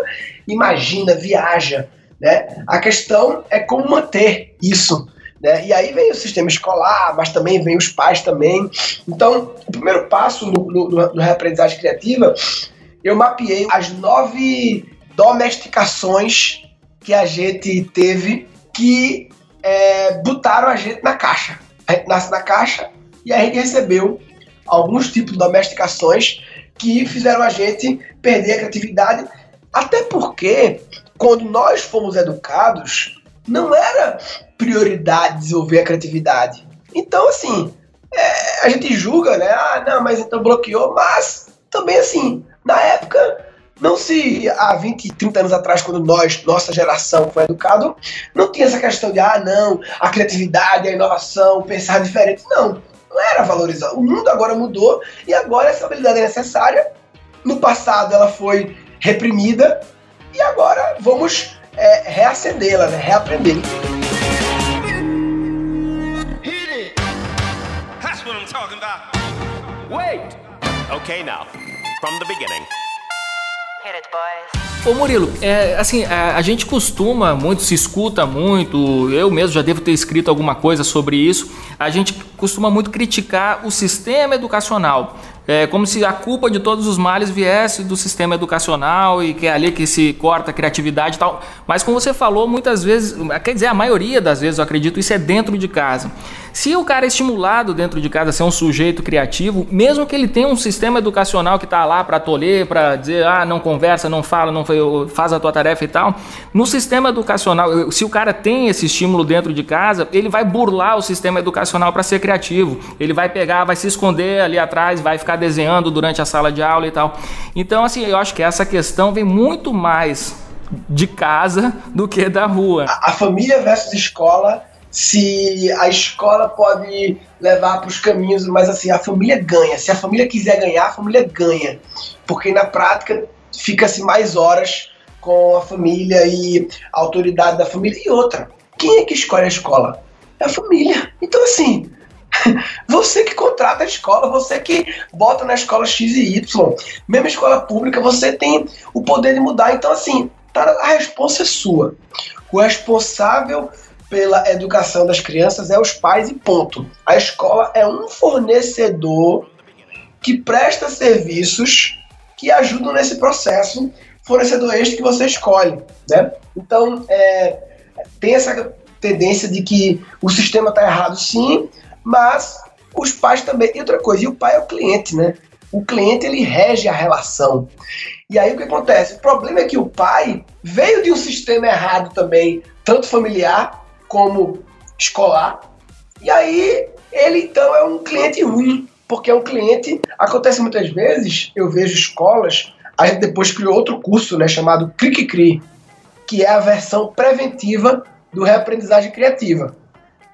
[SPEAKER 4] imagina, viaja, né? A questão é como manter isso. Né? E aí vem o sistema escolar, mas também vem os pais também. Então, o primeiro passo no, no, no reaprendizagem criativa, eu mapeei as nove domesticações que a gente teve que é, botaram a gente na caixa. A gente nasce na caixa e a gente recebeu alguns tipos de domesticações que fizeram a gente perder a criatividade. Até porque quando nós fomos educados, não era prioridade desenvolver a criatividade. Então, assim, é, a gente julga, né? Ah, não, mas então bloqueou, mas também, assim, na época, não se há 20, 30 anos atrás, quando nós, nossa geração, foi educado, não tinha essa questão de, ah, não, a criatividade, a inovação, pensar diferente. Não, não era valorizado. O mundo agora mudou e agora essa habilidade é necessária. No passado ela foi reprimida e agora vamos é, reacendê-la, né? reaprender.
[SPEAKER 1] Wait! Okay, now, from the beginning. Hit it, boys. Ô Murilo, é, assim, a, a, gente costuma muito, se escuta muito, eu mesmo já devo ter escrito alguma coisa sobre isso, a gente costuma muito criticar o sistema educacional. É como se a culpa de todos os males viesse do sistema educacional e que é ali que se corta a criatividade e tal. Mas como você falou, muitas vezes, quer dizer, a maioria das vezes, eu acredito, isso é dentro de casa. Se o cara é estimulado dentro de casa a ser um sujeito criativo, mesmo que ele tenha um sistema educacional que está lá para tolher, para dizer, ah, não conversa, não fala, não faz a tua tarefa e tal, no sistema educacional, se o cara tem esse estímulo dentro de casa, ele vai burlar o sistema educacional para ser criativo. Ele vai pegar, vai se esconder ali atrás, vai ficar desenhando durante a sala de aula e tal. Então, assim, eu acho que essa questão vem muito mais de casa do que da rua.
[SPEAKER 4] A, a família versus escola, se a escola pode levar para os caminhos, mas assim, a família ganha. Se a família quiser ganhar, a família ganha. Porque na prática fica-se mais horas com a família e a autoridade da família. E outra, quem é que escolhe a escola? É a família. Então, assim, você que contrata a escola, você que bota na escola X e Y, mesmo escola pública, você tem o poder de mudar. Então, assim, tá, a resposta é sua. O responsável pela educação das crianças é os pais e ponto. A escola é um fornecedor que presta serviços que ajudam nesse processo, fornecedor este que você escolhe, né? Então, é, tem essa tendência de que o sistema está errado sim, mas os pais também. E outra coisa, e o pai é o cliente, né? O cliente ele rege a relação. E aí o que acontece? O problema é que o pai veio de um sistema errado também, tanto familiar como escolar. E aí ele então é um cliente ruim, porque é um cliente. Acontece muitas vezes, eu vejo escolas, a gente depois criou outro curso, né, chamado Clique Cri, que é a versão preventiva do reaprendizagem criativa.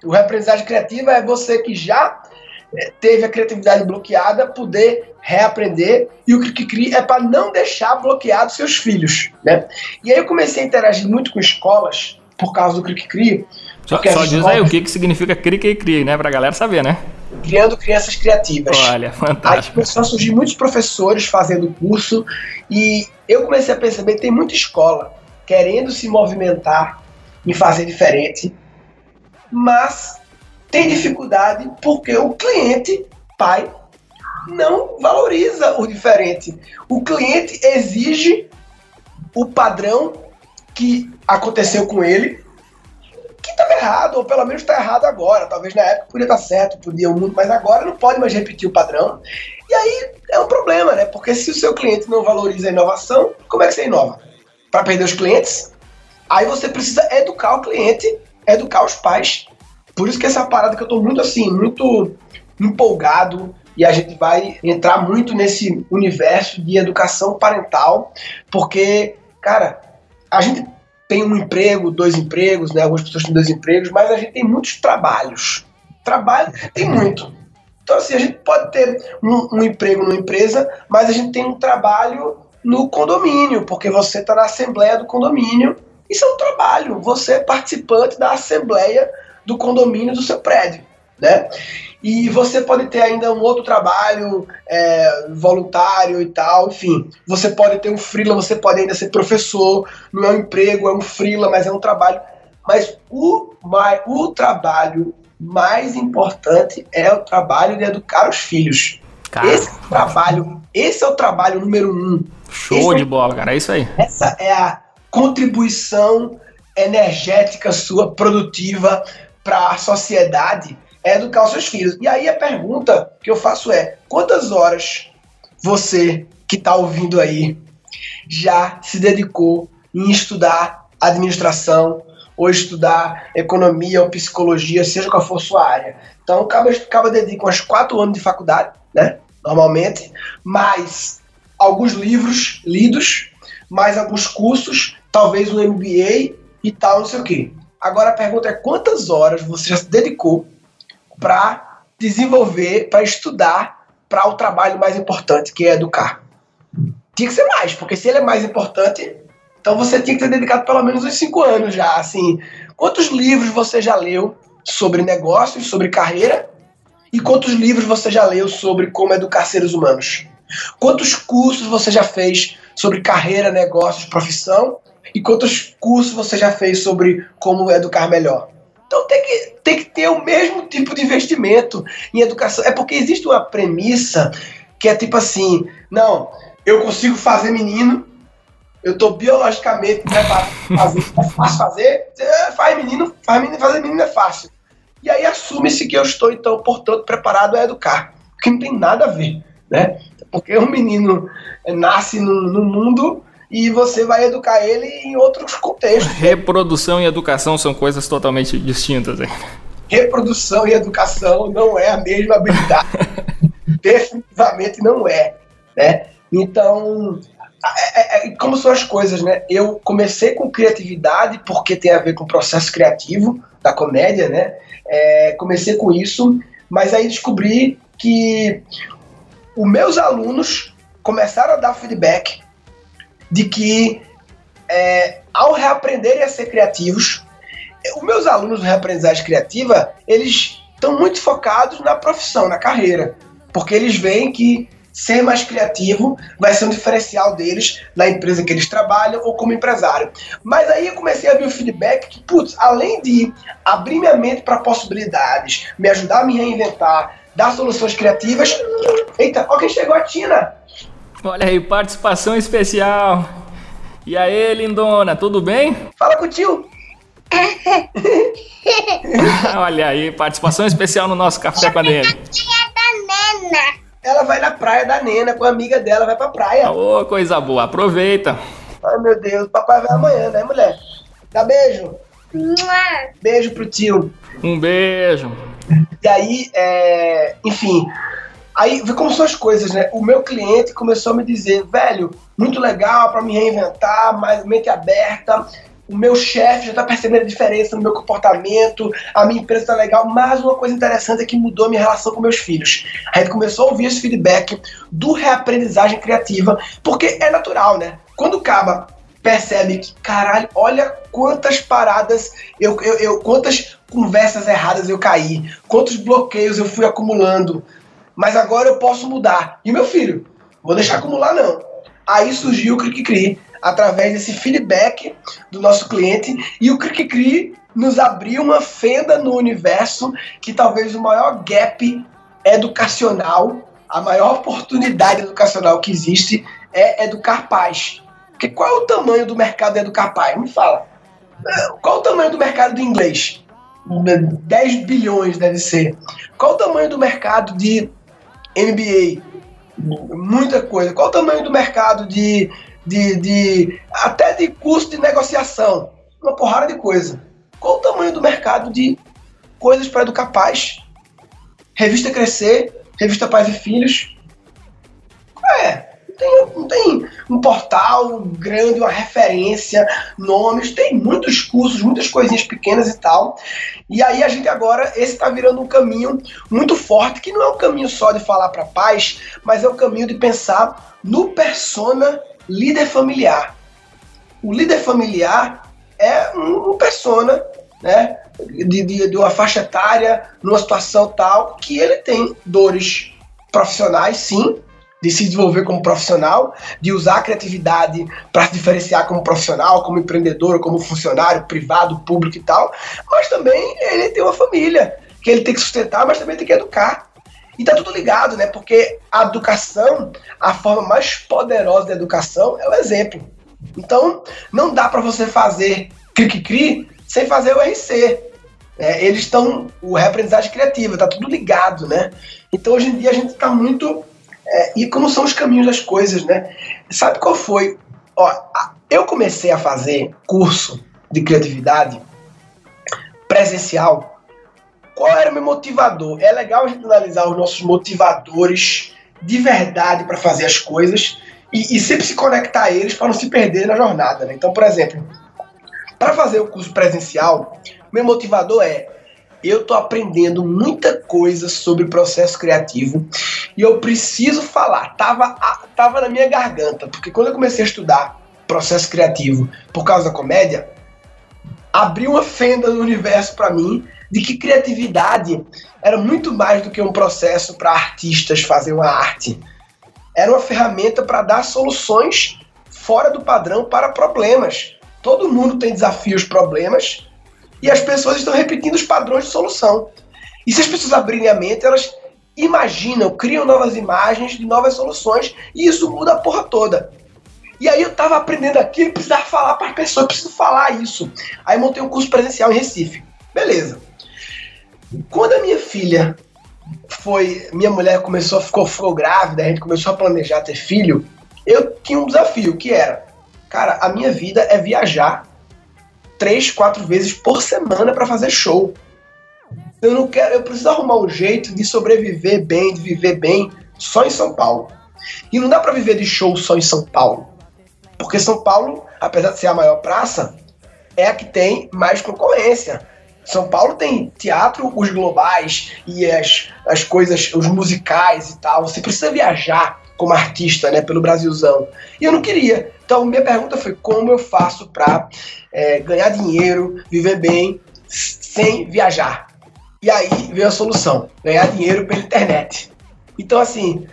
[SPEAKER 4] O reaprendizagem criativa é você que já é, teve a criatividade bloqueada poder reaprender e o Cri é para não deixar bloqueados seus filhos, né? E aí eu comecei a interagir muito com escolas por causa do Cri
[SPEAKER 1] Só, só diz aí o que, que significa Cri né? Pra galera saber, né?
[SPEAKER 4] Criando crianças criativas.
[SPEAKER 1] Olha, fantástico.
[SPEAKER 4] Aí começou a surgir muitos professores fazendo curso e eu comecei a perceber que tem muita escola querendo se movimentar em fazer diferente, mas tem dificuldade porque o cliente, pai, não valoriza o diferente. O cliente exige o padrão que aconteceu com ele, que estava errado, ou pelo menos está errado agora. Talvez na época podia estar certo, podia o mundo, mas agora não pode mais repetir o padrão. E aí é um problema, né? Porque se o seu cliente não valoriza a inovação, como é que você inova? Para perder os clientes? Aí você precisa educar o cliente, educar os pais. Por isso que essa parada que eu tô muito assim, muito empolgado e a gente vai entrar muito nesse universo de educação parental, porque, cara, a gente tem um emprego, dois empregos, né? Algumas pessoas têm dois empregos, mas a gente tem muitos trabalhos. Trabalho tem muito. Então, assim, a gente pode ter um, um emprego numa empresa, mas a gente tem um trabalho no condomínio, porque você está na assembleia do condomínio isso é um trabalho. Você é participante da assembleia do condomínio do seu prédio, né? E você pode ter ainda um outro trabalho é, voluntário e tal, enfim. Você pode ter um freela, você pode ainda ser professor, não é um emprego, é um freela, mas é um trabalho. Mas o, o trabalho mais importante é o trabalho de educar os filhos. Cara. Esse é o trabalho, esse é o trabalho número um.
[SPEAKER 1] Show esse de é, bola, cara, é isso aí.
[SPEAKER 4] Essa é a contribuição energética sua, produtiva para a sociedade, é educar os seus filhos. E aí a pergunta que eu faço é: quantas horas você que está ouvindo aí já se dedicou em estudar administração ou estudar economia ou psicologia, seja qual for sua área? Então, acaba, acaba dedica uns quatro anos de faculdade, né? Normalmente, mais alguns livros lidos, mais alguns cursos talvez um MBA e tal, não sei o quê. Agora a pergunta é quantas horas você já se dedicou para desenvolver, para estudar para o trabalho mais importante, que é educar. Tinha que ser mais, porque se ele é mais importante, então você tinha que ter dedicado pelo menos uns cinco anos já. Assim, quantos livros você já leu sobre negócios, sobre carreira? E quantos livros você já leu sobre como educar seres humanos? Quantos cursos você já fez sobre carreira, negócios, profissão? E quantos cursos você já fez sobre como educar melhor? Então tem que, tem que ter o mesmo tipo de investimento em educação. É porque existe uma premissa que é tipo assim: não, eu consigo fazer menino, eu estou biologicamente preparado para fazer, é fácil fazer, é, faz menino, faz menino, fazer menino é fácil. E aí assume-se que eu estou, então, portanto, preparado a educar. Que não tem nada a ver, né? Porque um menino nasce no, no mundo e você vai educar ele em outros contextos.
[SPEAKER 1] Reprodução e educação são coisas totalmente distintas. Hein?
[SPEAKER 4] Reprodução e educação não é a mesma habilidade. Definitivamente não é. Né? Então, é, é, como são as coisas, né? Eu comecei com criatividade porque tem a ver com o processo criativo da comédia, né? É, comecei com isso, mas aí descobri que os meus alunos começaram a dar feedback de que é, ao reaprenderem a ser criativos, os meus alunos de reaprendizagem criativa, eles estão muito focados na profissão, na carreira, porque eles veem que ser mais criativo vai ser um diferencial deles na empresa que eles trabalham ou como empresário. Mas aí eu comecei a ver o feedback que, putz, além de abrir minha mente para possibilidades, me ajudar a me reinventar, dar soluções criativas. Eita, ó quem chegou a Tina!
[SPEAKER 1] Olha aí, participação especial. E aí, lindona, tudo bem?
[SPEAKER 4] Fala com o tio.
[SPEAKER 1] Olha aí, participação especial no nosso Café com a DM.
[SPEAKER 4] Ela vai na praia da Nena com a amiga dela, vai pra praia.
[SPEAKER 1] Ô, oh, coisa boa, aproveita.
[SPEAKER 4] Ai, meu Deus, papai vai amanhã, né, mulher? Dá beijo. Beijo pro tio.
[SPEAKER 1] Um beijo.
[SPEAKER 4] E aí, é... enfim, Aí, são as coisas, né? O meu cliente começou a me dizer, velho, muito legal para me reinventar, mais mente aberta. O meu chefe já está percebendo a diferença no meu comportamento, a minha empresa está legal, mas uma coisa interessante é que mudou a minha relação com meus filhos. A gente começou a ouvir esse feedback do reaprendizagem criativa, porque é natural, né? Quando o Caba percebe que, caralho, olha quantas paradas, eu, eu, eu, quantas conversas erradas eu caí, quantos bloqueios eu fui acumulando, mas agora eu posso mudar. E meu filho, vou deixar acumular não. Aí surgiu o Cri através desse feedback do nosso cliente e o Cri nos abriu uma fenda no universo que talvez o maior gap educacional, a maior oportunidade educacional que existe é educar pais. Porque qual é o tamanho do mercado de educar pais? Me fala. Qual é o tamanho do mercado do inglês? 10 bilhões deve ser. Qual o tamanho do mercado de NBA, muita coisa. Qual o tamanho do mercado de, de, de até de custo de negociação? Uma porrada de coisa. Qual o tamanho do mercado de coisas para educar pais? Revista Crescer, revista Pais e Filhos. É, tem, não tem um portal grande, uma referência, nomes, tem muitos cursos, muitas coisinhas pequenas e tal. E aí a gente agora, esse está virando um caminho muito forte, que não é um caminho só de falar para pais, mas é um caminho de pensar no persona líder familiar. O líder familiar é um, persona, né, de, de, de uma faixa etária, numa situação tal, que ele tem dores profissionais, sim, de se desenvolver como profissional, de usar a criatividade para se diferenciar como profissional, como empreendedor, como funcionário privado, público e tal, mas também ele tem uma família que ele tem que sustentar, mas também tem que educar. E tá tudo ligado, né? Porque a educação, a forma mais poderosa da educação é o exemplo. Então, não dá para você fazer cri-cri sem fazer o RC. É, eles estão, o reaprendizagem criativa, tá tudo ligado, né? Então, hoje em dia, a gente está muito é, e como são os caminhos das coisas, né? Sabe qual foi? Ó, eu comecei a fazer curso de criatividade presencial. Qual era o meu motivador? É legal a gente analisar os nossos motivadores de verdade para fazer as coisas e, e, sempre se conectar a eles para não se perder na jornada. Né? Então, por exemplo, para fazer o curso presencial, meu motivador é eu estou aprendendo muita coisa sobre processo criativo e eu preciso falar. Tava, tava na minha garganta, porque quando eu comecei a estudar processo criativo por causa da comédia, abriu uma fenda no universo para mim de que criatividade era muito mais do que um processo para artistas fazer uma arte. Era uma ferramenta para dar soluções fora do padrão para problemas. Todo mundo tem desafios, problemas, e as pessoas estão repetindo os padrões de solução. E se as pessoas abrirem a mente, elas imaginam, criam novas imagens de novas soluções e isso muda a porra toda. E aí eu tava aprendendo aquilo, precisava falar para as pessoas, preciso falar isso. Aí montei um curso presencial em Recife. Beleza. Quando a minha filha foi. Minha mulher começou, ficou, ficou grávida, a gente começou a planejar ter filho, eu tinha um desafio que era, cara, a minha vida é viajar três, quatro vezes por semana para fazer show. Eu não quero, eu preciso arrumar um jeito de sobreviver bem, de viver bem só em São Paulo. E não dá para viver de show só em São Paulo. Porque São Paulo, apesar de ser a maior praça, é a que tem mais concorrência. São Paulo tem teatro, os globais e as, as coisas, os musicais e tal. Você precisa viajar como artista, né, pelo Brasilzão. E eu não queria. Então, minha pergunta foi como eu faço para é, ganhar dinheiro, viver bem, sem viajar. E aí veio a solução: ganhar dinheiro pela internet. Então, assim,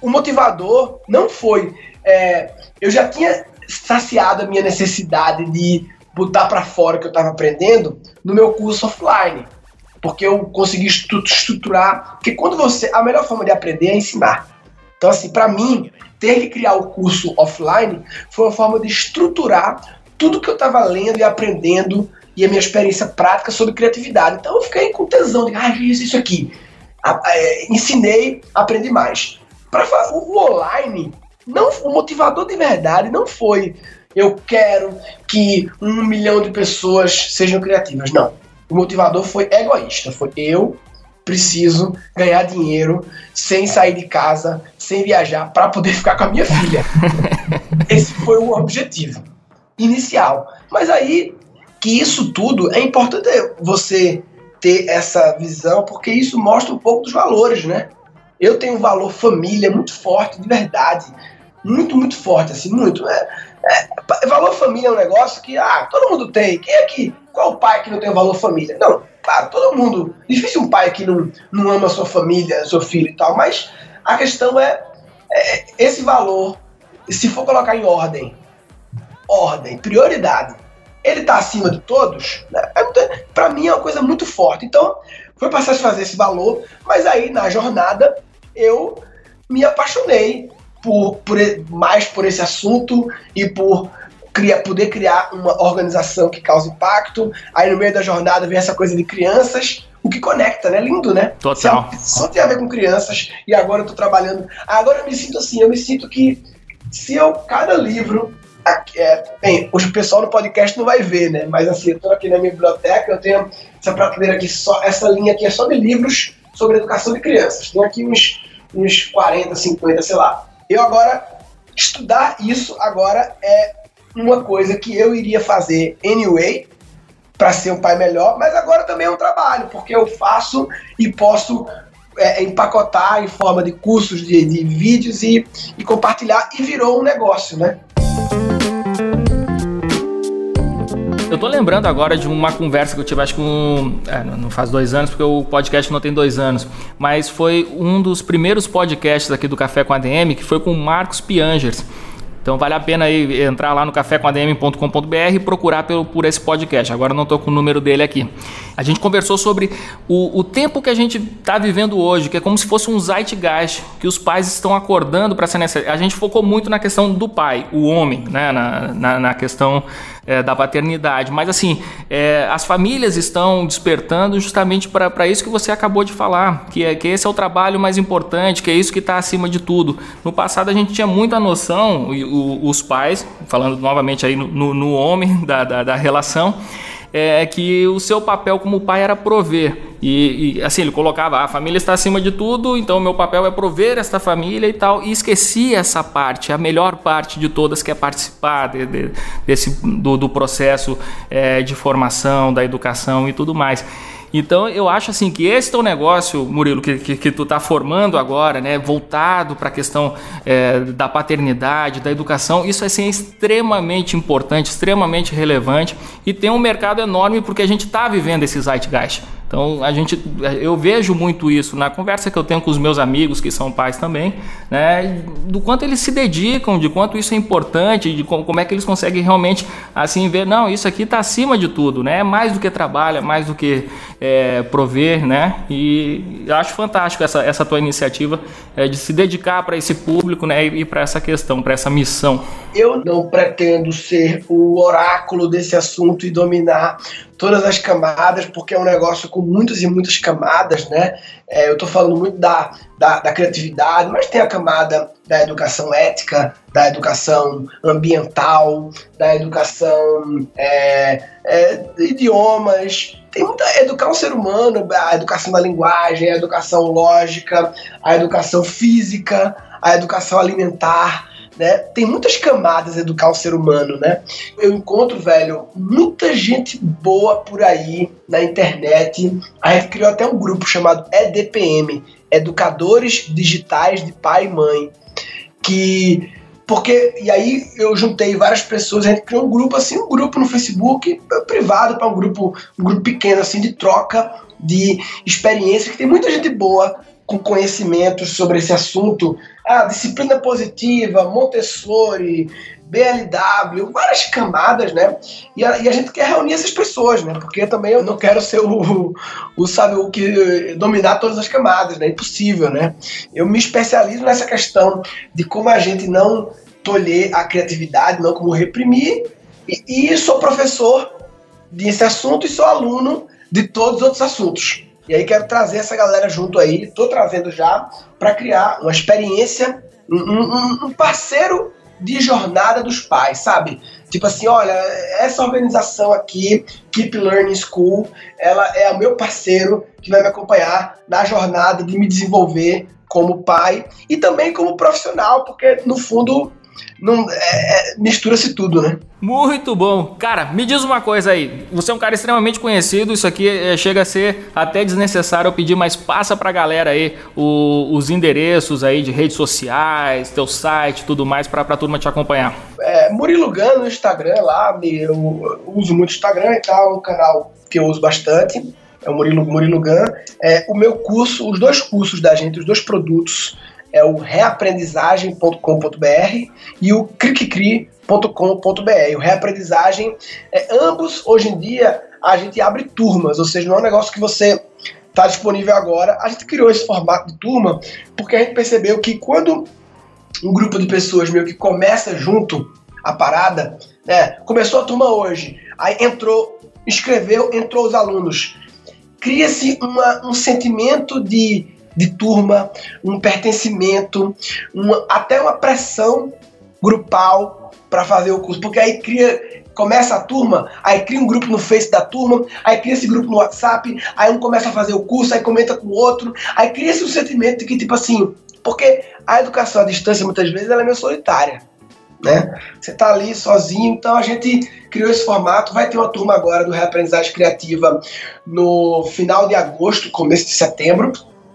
[SPEAKER 4] o motivador não foi. É, eu já tinha saciado a minha necessidade de botar para fora o que eu estava aprendendo no meu curso offline. Porque eu consegui estruturar. Porque quando você. A melhor forma de aprender é ensinar. Então, assim, para mim, ter que criar o curso offline foi uma forma de estruturar tudo que eu estava lendo e aprendendo e a minha experiência prática sobre criatividade. Então eu fiquei com tesão de, ah, isso, isso aqui. É, ensinei, aprendi mais. Para o online, não, o motivador de verdade não foi eu quero que um milhão de pessoas sejam criativas. Não. O motivador foi egoísta. Foi eu preciso ganhar dinheiro sem sair de casa, sem viajar, para poder ficar com a minha filha. Esse foi o objetivo inicial. Mas aí que isso tudo é importante você ter essa visão, porque isso mostra um pouco dos valores, né? Eu tenho um valor família muito forte, de verdade. Muito, muito forte, assim, muito. É, é, valor família é um negócio que, ah, todo mundo tem. Quem é que. Qual pai que não tem valor família? Não, claro, todo mundo. Difícil um pai que não, não ama sua família, seu filho e tal, mas a questão é, é esse valor, se for colocar em ordem, ordem, prioridade, ele está acima de todos, né? é para mim é uma coisa muito forte. Então, foi passar a fazer esse valor, mas aí na jornada eu me apaixonei por, por mais por esse assunto e por criar, poder criar uma organização que cause impacto. Aí no meio da jornada vem essa coisa de crianças, o que conecta, né? Lindo, né?
[SPEAKER 1] Total.
[SPEAKER 4] Só tem a ver com crianças e agora eu tô trabalhando. Agora eu me sinto assim, eu me sinto que se eu cada livro é, bem, o pessoal no podcast não vai ver, né? Mas assim, eu tô aqui na minha biblioteca, eu tenho essa prateleira aqui, só, essa linha aqui é só de livros sobre educação de crianças. Tem aqui uns, uns 40, 50, sei lá. Eu agora, estudar isso agora é uma coisa que eu iria fazer anyway, para ser um pai melhor, mas agora também é um trabalho, porque eu faço e posso é, empacotar em forma de cursos, de, de vídeos e, e compartilhar, e virou um negócio, né?
[SPEAKER 1] Eu tô lembrando agora de uma conversa que eu tive, acho que um, é, não faz dois anos, porque o podcast não tem dois anos, mas foi um dos primeiros podcasts aqui do Café com a DM, que foi com o Marcos Piangers. Então vale a pena aí entrar lá no cafécomadm.com.br e procurar pelo, por esse podcast. Agora não estou com o número dele aqui. A gente conversou sobre o, o tempo que a gente está vivendo hoje, que é como se fosse um zeitgeist, que os pais estão acordando para essa necessidade. A gente focou muito na questão do pai, o homem, né? na, na, na questão é, da paternidade. Mas assim, é, as famílias estão despertando justamente para isso que você acabou de falar, que, é, que esse é o trabalho mais importante, que é isso que está acima de tudo. No passado a gente tinha muita noção, o, os pais, falando novamente aí no, no, no homem da, da, da relação, é que o seu papel como pai era prover. E, e, assim, ele colocava, ah, a família está acima de tudo, então meu papel é prover esta família e tal. E esquecia essa parte, a melhor parte de todas, que é participar de, de, desse, do, do processo é, de formação, da educação e tudo mais. Então eu acho assim que esse teu negócio, Murilo, que, que, que tu está formando agora, né, voltado para a questão é, da paternidade, da educação, isso assim, é extremamente importante, extremamente relevante e tem um mercado enorme porque a gente está vivendo esse zeitgeist. Então a gente, eu vejo muito isso na conversa que eu tenho com os meus amigos que são pais também, né, do quanto eles se dedicam, de quanto isso é importante, de como, é que eles conseguem realmente assim ver, não, isso aqui está acima de tudo, né, é mais do que trabalho, é mais do que é, prover, né, e acho fantástico essa, essa tua iniciativa é, de se dedicar para esse público, né, e para essa questão, para essa missão.
[SPEAKER 4] Eu não pretendo ser o oráculo desse assunto e dominar todas as camadas, porque é um negócio com com muitas e muitas camadas, né? É, eu estou falando muito da, da, da, criatividade, mas tem a camada da educação ética, da educação ambiental, da educação é, é, idiomas. Tem muita educar o ser humano, a educação da linguagem, a educação lógica, a educação física, a educação alimentar né? Tem muitas camadas educar o ser humano, né? Eu encontro, velho, muita gente boa por aí na internet. A gente criou até um grupo chamado EDPM, Educadores Digitais de Pai e Mãe, que porque e aí eu juntei várias pessoas, a gente criou um grupo assim, um grupo no Facebook privado para um grupo, um grupo pequeno assim de troca de experiência que tem muita gente boa com conhecimentos sobre esse assunto. Disciplina positiva, Montessori, BLW, várias camadas, né? E a, e a, gente quer reunir essas pessoas, né? Porque também eu não quero ser o, o, sabe, o que dominar todas as camadas, né? Impossível, né? Eu me especializo nessa questão de como a gente não tolher a criatividade, não como reprimir, e, e sou professor desse assunto e sou aluno de todos os outros assuntos. E aí quero trazer essa galera junto aí, tô trazendo já, para criar uma experiência, um, um, um parceiro de jornada dos pais, sabe? Tipo assim, olha, essa organização aqui, Keep Learning School, ela é o meu parceiro que vai me acompanhar na jornada de me desenvolver como pai e também como profissional, porque no fundo não é, é, mistura-se tudo, né?
[SPEAKER 1] Muito bom. Cara, me diz uma coisa aí. Você é um cara extremamente conhecido, isso aqui é, chega a ser até desnecessário eu pedir, mas passa pra galera aí o, os endereços aí de redes sociais, teu site, tudo mais, pra, pra turma te acompanhar.
[SPEAKER 4] É, Murilo Gano no Instagram lá, eu uso muito Instagram e tal, é um canal que eu uso bastante. É o Murilo, Murilo Gan. É, o meu curso, os dois cursos da gente, os dois produtos é o reaprendizagem.com.br e o cricri.com.br. O reaprendizagem, é, ambos hoje em dia a gente abre turmas, ou seja, não é um negócio que você está disponível agora. A gente criou esse formato de turma porque a gente percebeu que quando um grupo de pessoas meio que começa junto a parada, né? Começou a turma hoje, aí entrou, escreveu, entrou os alunos. Cria-se um sentimento de de turma, um pertencimento, uma, até uma pressão grupal para fazer o curso, porque aí cria começa a turma, aí cria um grupo no Face da turma, aí cria esse grupo no WhatsApp, aí um começa a fazer o curso, aí comenta com o outro, aí cria esse sentimento de que tipo assim, porque a educação à distância muitas vezes ela é meio solitária, né? Você tá ali sozinho, então a gente criou esse formato, vai ter uma turma agora do Reaprendizagem Criativa no final de agosto, começo de setembro,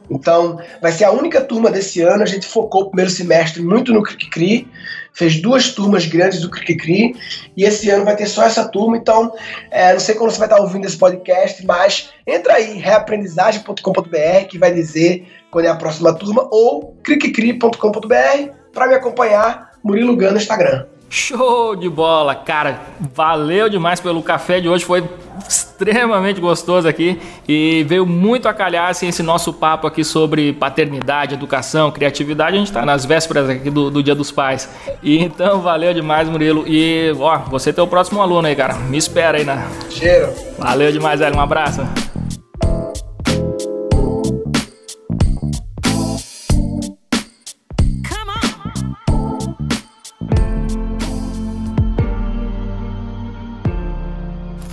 [SPEAKER 4] então, vai ser a única turma desse ano. A gente focou o primeiro semestre muito no Cri, fez duas turmas grandes do Cri, e esse ano vai ter só essa turma. Então, é, não sei quando você vai estar ouvindo esse podcast, mas entra aí, reaprendizagem.com.br, que vai dizer quando é a próxima turma, ou cricri.com.br para me acompanhar, Murilo Gano no Instagram.
[SPEAKER 1] Show de bola, cara. Valeu demais pelo café de hoje, foi extremamente gostoso aqui e veio muito a calhar assim, esse nosso papo aqui sobre paternidade, educação, criatividade. A gente está nas vésperas aqui do, do, Dia dos Pais. E então, valeu demais, Murilo. E, ó, você tem o próximo aluno aí, cara. Me espera aí, né?
[SPEAKER 4] Cheiro.
[SPEAKER 1] Valeu demais, velho. Um abraço.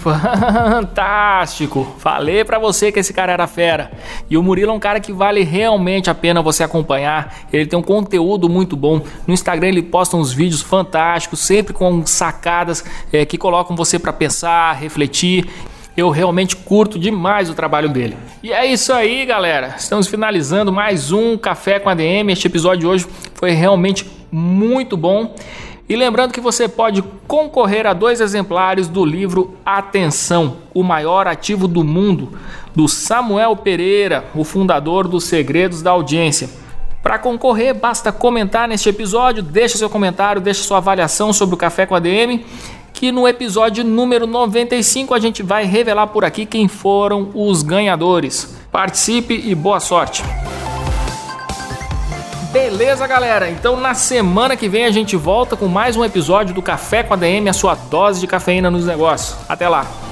[SPEAKER 1] Fantástico! Falei para você que esse cara era fera. E o Murilo é um cara que vale realmente a pena você acompanhar. Ele tem um conteúdo muito bom. No Instagram ele posta uns vídeos fantásticos, sempre com sacadas é, que colocam você para pensar, refletir. Eu realmente curto demais o trabalho dele. E é isso aí, galera. Estamos finalizando mais um Café com a DM. Este episódio de hoje foi realmente muito bom. E lembrando que você pode concorrer a dois exemplares do livro Atenção, o maior ativo do mundo, do Samuel Pereira, o fundador dos Segredos da Audiência. Para concorrer, basta comentar neste episódio, deixe seu comentário, deixe sua avaliação sobre o Café com a DM, que no episódio número 95 a gente vai revelar por aqui quem foram os ganhadores. Participe e boa sorte! Beleza, galera? Então na semana que vem a gente volta com mais um episódio do Café com a DM, a sua dose de cafeína nos negócios. Até lá!